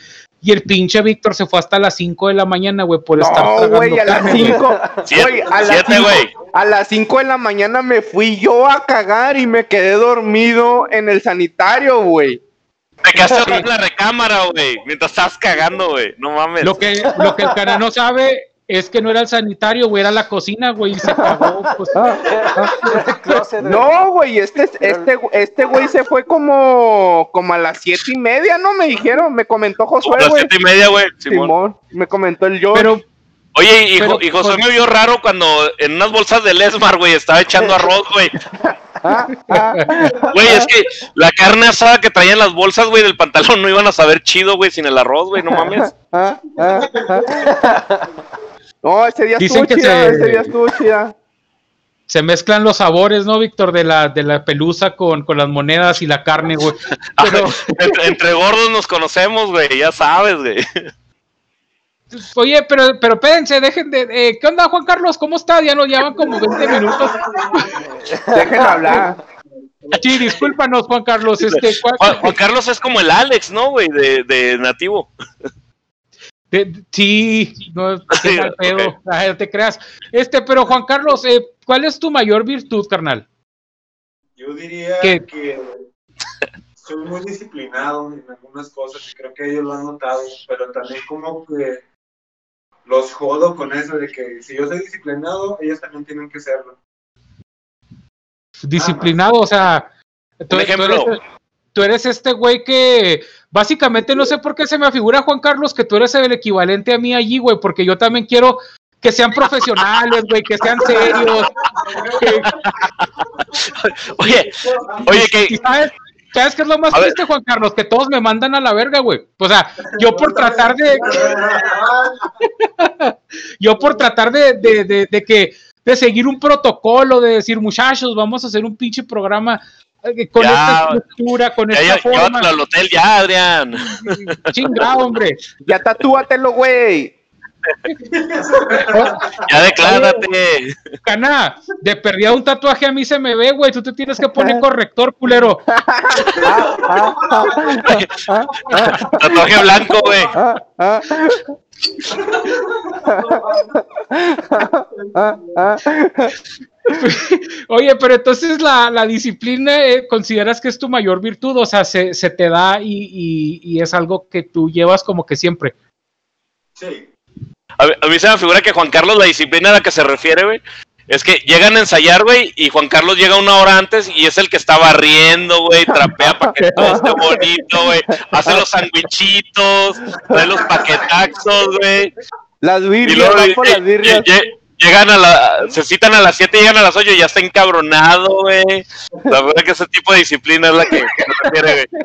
Y el pinche Víctor se fue hasta las 5 de la mañana, güey, por estar No, tragando güey, a las carne, güey. 5. Siete- Güey, a las siete, cinco- güey. a las 5 de la mañana me fui yo a cagar y me quedé dormido en el sanitario, güey. Te quedaste en la recámara, güey. Mientras estabas cagando, güey. No mames. Lo que, lo que el canal no sabe es que no era el sanitario, güey, era la cocina, güey, y se cagó. Pues, El closet, güey. No, güey, este, este, este güey se fue como, como a las siete y media, ¿no? Me dijeron, me comentó Josué, las güey. siete y media, güey. Simón. Simón, me comentó el yo. pero, Oye, y, Pero, Jo- y José pues- me vio raro cuando en unas bolsas de Lesmar, güey, estaba echando arroz, güey. Ah, ah, Güey, es que la carne asada que traían las bolsas, güey, del pantalón no iban a saber chido, güey, sin el arroz, güey, no mames. No, ese día Dicen estuvo que chida, se- ese día estuvo chida. se mezclan los sabores, ¿no, Víctor? De la, de la pelusa con, con las monedas y la carne, güey. Pero, entre, entre gordos nos conocemos, güey, ya sabes, güey. oye, pero, pero espérense, dejen de. eh, ¿Qué onda, Juan Carlos? ¿Cómo está? Ya nos llevan como 20 minutos. Dejen hablar. Sí, discúlpanos, Juan Carlos. Este, ¿cuál- Juan, Juan Carlos es como el Alex, ¿no, güey? De, de nativo. De- de- sí, no, qué Sí, mal pedo. ok. Ay, no te creas. Este, pero Juan Carlos, eh, ¿cuál es tu mayor virtud, carnal? Yo diría ¿Qué? que soy muy disciplinado en algunas cosas y creo que ellos lo han notado, pero también como que los jodo con eso de que si yo soy disciplinado, ellos también tienen que serlo. Disciplinado, o sea, tú, Un tú ejemplo. eres, tú eres este güey que básicamente no sé por qué se me figura, Juan Carlos, que tú eres el equivalente a mí allí, güey, porque yo también quiero que sean profesionales, güey, que sean serios. que- Oye, oye, que. ¿sabes, ¿Sabes qué es lo más A ver. triste, Juan Carlos? Que todos me mandan a la verga, güey. O sea, yo por tratar de, yo por tratar de, de, de, de que de seguir un protocolo, de decir, muchachos, vamos a hacer un pinche programa con Ya. esta estructura, con Ya, esta ya, forma. al hotel ya, Adrián. Chingado, hombre. Ya tatúatelo, güey. Ya declárate. Cana, de perdida un tatuaje a mí se me ve, güey. Tú te tienes que poner corrector, culero. Tatuaje blanco, güey. Oye, pero entonces la, la disciplina eh, consideras que es tu mayor virtud, o sea, se, se te da y, y- y es algo que tú llevas como que siempre. Sí. A, mí- a mí se me figura que Juan Carlos, la disciplina a la que se refiere, güey, es que llegan a ensayar, güey, y Juan Carlos llega una hora antes y es el que está barriendo, güey, trapea para que todo esté bonito, güey, hace los sandwichitos, trae los paquetaxos, güey. Las Y birrias, luego van por las birrias. llegan a la, se citan a las 7 y llegan a las 8 y ya está encabronado, güey. La verdad que ese tipo de disciplina es la que, que se refiere, güey.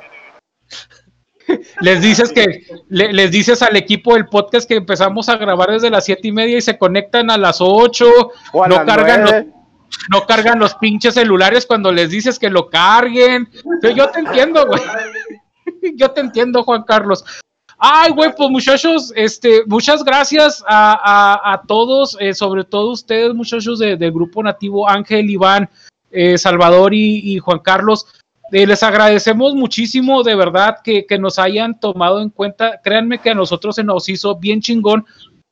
Les dices que le- les dices al equipo del podcast que empezamos a grabar desde las siete y media y se conectan a las ocho, O a no las cargan los, no cargan los pinches celulares cuando les dices que lo carguen. Yo te entiendo, güey. Yo te entiendo, Juan Carlos. Ay, güey, pues muchachos, este, muchas gracias a, a- a todos, eh, sobre todo ustedes, muchachos de- del grupo nativo, Ángel, Iván, eh, Salvador y, y Juan Carlos. Eh, les agradecemos muchísimo, de verdad, que, nos hayan tomado en cuenta. Créanme que a nosotros se nos hizo bien chingón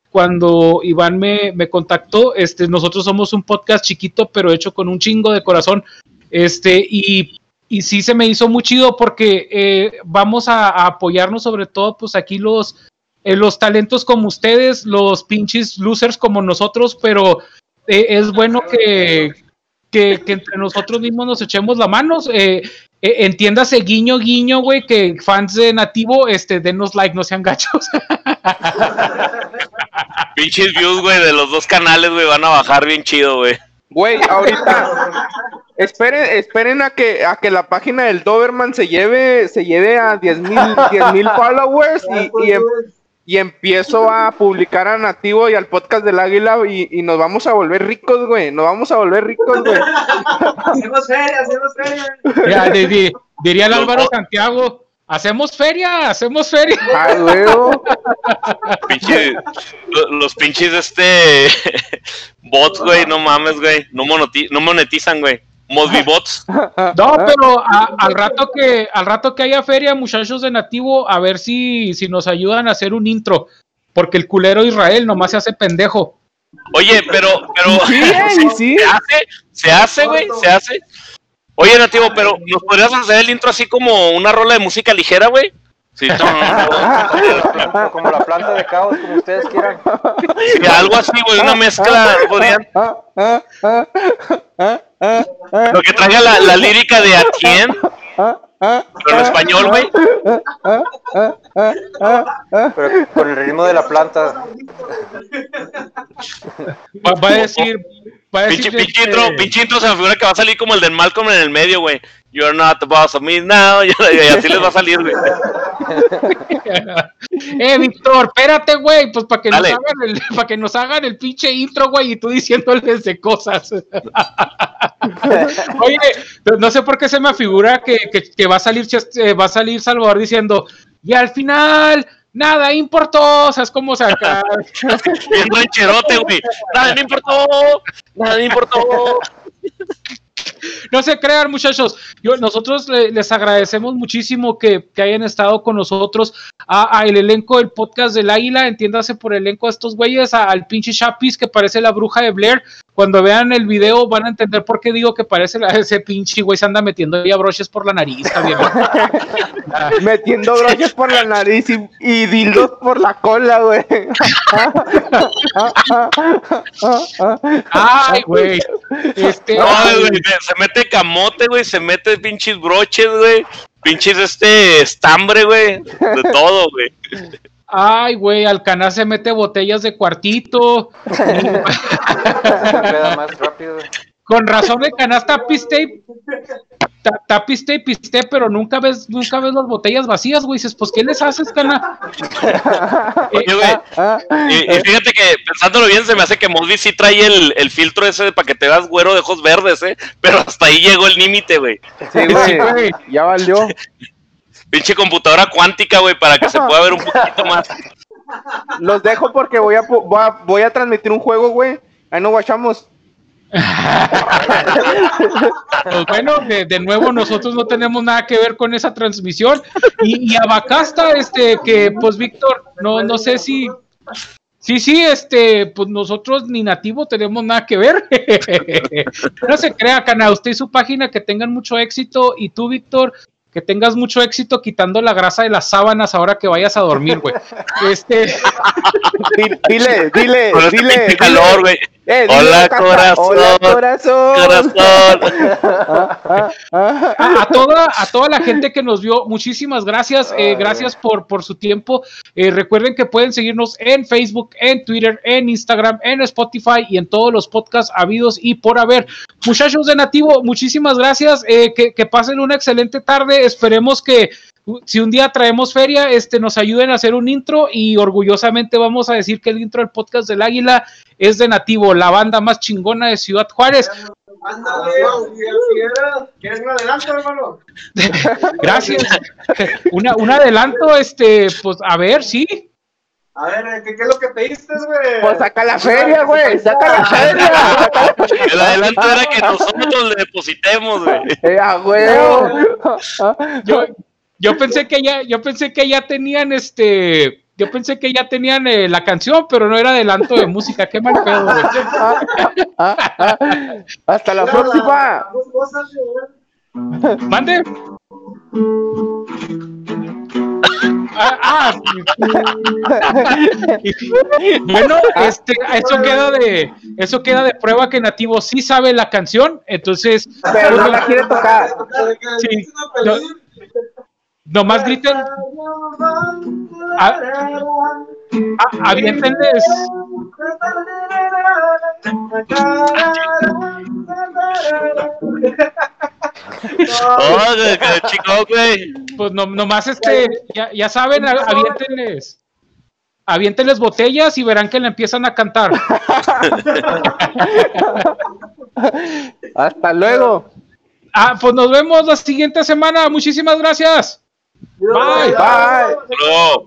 cuando Iván me, contactó. Este, nosotros somos un podcast chiquito, pero hecho con un chingo de corazón. Este, y, sí se me hizo muy chido porque eh, vamos a, apoyarnos sobre todo, pues aquí los, eh, los talentos como ustedes, los pinches losers como nosotros, pero es bueno que, entre nosotros mismos nos echemos la mano. Eh, entiéndase guiño, guiño, güey, que fans de Nativo, este, denos like, no sean gachos. Pinches views, güey, de los dos canales, güey, van a bajar bien chido, güey. Güey, ahorita esperen, esperen a que a que la página del Doberman se lleve se lleve a 10 mil followers y, y, em- y empiezo a publicar a Nativo y al podcast del Águila y, y nos vamos a volver ricos, güey. Nos vamos a volver ricos, güey. Hacemos feria, hacemos feria. Ya, di- di- diría el Álvaro Santiago, hacemos feria, hacemos feria. Ah, huevo. Pinche- lo- los pinches, este, bots, güey, no mames, güey, no monetizan, güey. Mosby-bots. No, pero a- al rato que al rato que haya feria, muchachos de Nativo, a ver si, si nos ayudan a hacer un intro, porque el culero Israel nomás se hace pendejo. Oye, pero, pero, Sí, y sí. se hace, se hace, güey, se hace. Oye, Nativo, pero ¿nos podrías hacer el intro así como una rola de música ligera, güey? Sí, O como la planta de caos, como ustedes quieran. sí, algo así, güey, una mezcla, podrían, Ah, ah, ah, ah, ah, ah, lo que traiga la, la lírica de Atien, ah, ah, pero en español, güey. ah, ah, ah, ah. Pero con el ritmo de la planta. Va, va a decir Pinche, pinche intro, pinche intro se me figura que va a salir como el del Malcolm en el medio, güey. You're not the boss of me now. Y así les va a salir, güey. Eh, Víctor, espérate, güey, pues para que, nos hagan el, para que nos hagan el pinche intro, güey, y tú diciéndoles de cosas. Oye, no sé por qué se me figura que, que- que va a salir eh, va a salir Salvador diciendo, y al final, nada importó, o sea, es como sacar. Bien rancherote, güey. Nada me importó. Nada me importó. No se crean, muchachos. Yo, nosotros le- les agradecemos muchísimo que, que hayan estado con nosotros. A, a el elenco del podcast del Águila, entiéndase por elenco a estos güeyes, a- al pinche Chapis que parece la bruja de Blair. Cuando vean el video van a entender por qué digo que parece la- ese pinche güey se anda metiendo ya broches por la nariz. Metiendo broches por la nariz y, y dildos por la cola, güey. Ay, güey. Este, No, güey, se mete camote, güey. Se mete pinches broches, güey. pinches este estambre, güey. De todo, güey. Ay, güey, Alcaná se mete botellas de cuartito. Se queda más rápido. Con razón de canasta piste y ta- piste y piste, pero nunca ves, nunca ves las botellas vacías, güey. Dices, pues, ¿qué les haces, cana? Oye, güey. Ah, Y, y fíjate que pensándolo bien, se me hace que Mosby sí trae el, el filtro ese para que te veas güero de ojos verdes, ¿eh? Pero hasta ahí llegó el límite, güey. sí, güey. Ya valió. Pinche computadora cuántica, güey, para que se pueda ver un poquito más. Los dejo porque voy a, pu- voy a, voy a transmitir un juego, güey. Ahí nos guachamos. Pues bueno, de, de nuevo nosotros no tenemos nada que ver con esa transmisión. Y, y Abacasta, este, que pues Víctor, no, no sé si. Sí, sí, este, pues nosotros ni nativo tenemos nada que ver. no se crea, Cana, usted y su página que tengan mucho éxito. Y tú, Víctor, que tengas mucho éxito quitando la grasa de las sábanas ahora que vayas a dormir, güey. Este, Di- Dile, dile, Con este dile. calor, güey. Eh, Hola, corazón. Hola, corazón. Corazón. A, a toda, a toda la gente que nos vio, muchísimas gracias. eh, gracias por, por su tiempo. Eh, recuerden que pueden seguirnos en Facebook, en Twitter, en Instagram, en Spotify y en todos los podcasts habidos y por haber. Muchachos de Nativo, muchísimas gracias. eh, que, que pasen una excelente tarde. Esperemos que uh, si un día traemos feria, este, nos ayuden a hacer un intro y orgullosamente vamos a decir que el intro del podcast del Águila es de Nativo, la banda más chingona de Ciudad Juárez. Ándale, ¿quieres- ¿Quieres un adelanto, hermano? Gracias. Una, un adelanto, este, pues a ver, sí. A ver, ¿qué, qué es lo que pediste, güey? Pues saca la feria, güey. Saca la feria. saca la- El adelanto era que nosotros le depositemos, güey. Eh, a huevo. Yo, yo pensé que ya, yo pensé que ya tenían este, yo pensé que ya tenían eh, la canción, pero no era adelanto de música. Qué mal pedo, güey. Ah, ah. Hasta la próxima. Mande. Ah, ah, sí. bueno, este, eso queda de, eso queda de prueba que Nativo sí sabe la canción, entonces, Pero no la quiere tocar. Sí. No. Nomás griten, Ah. a- aviéntenles, Oh, güey, qué chingón, güey. pues no, nomás este, ya, ya saben, a- aviéntenles, aviéntenles botellas y verán que le empiezan a cantar. Hasta luego. Ah, pues nos vemos la siguiente semana. Muchísimas gracias. Bye. Bye. Bye. Bye.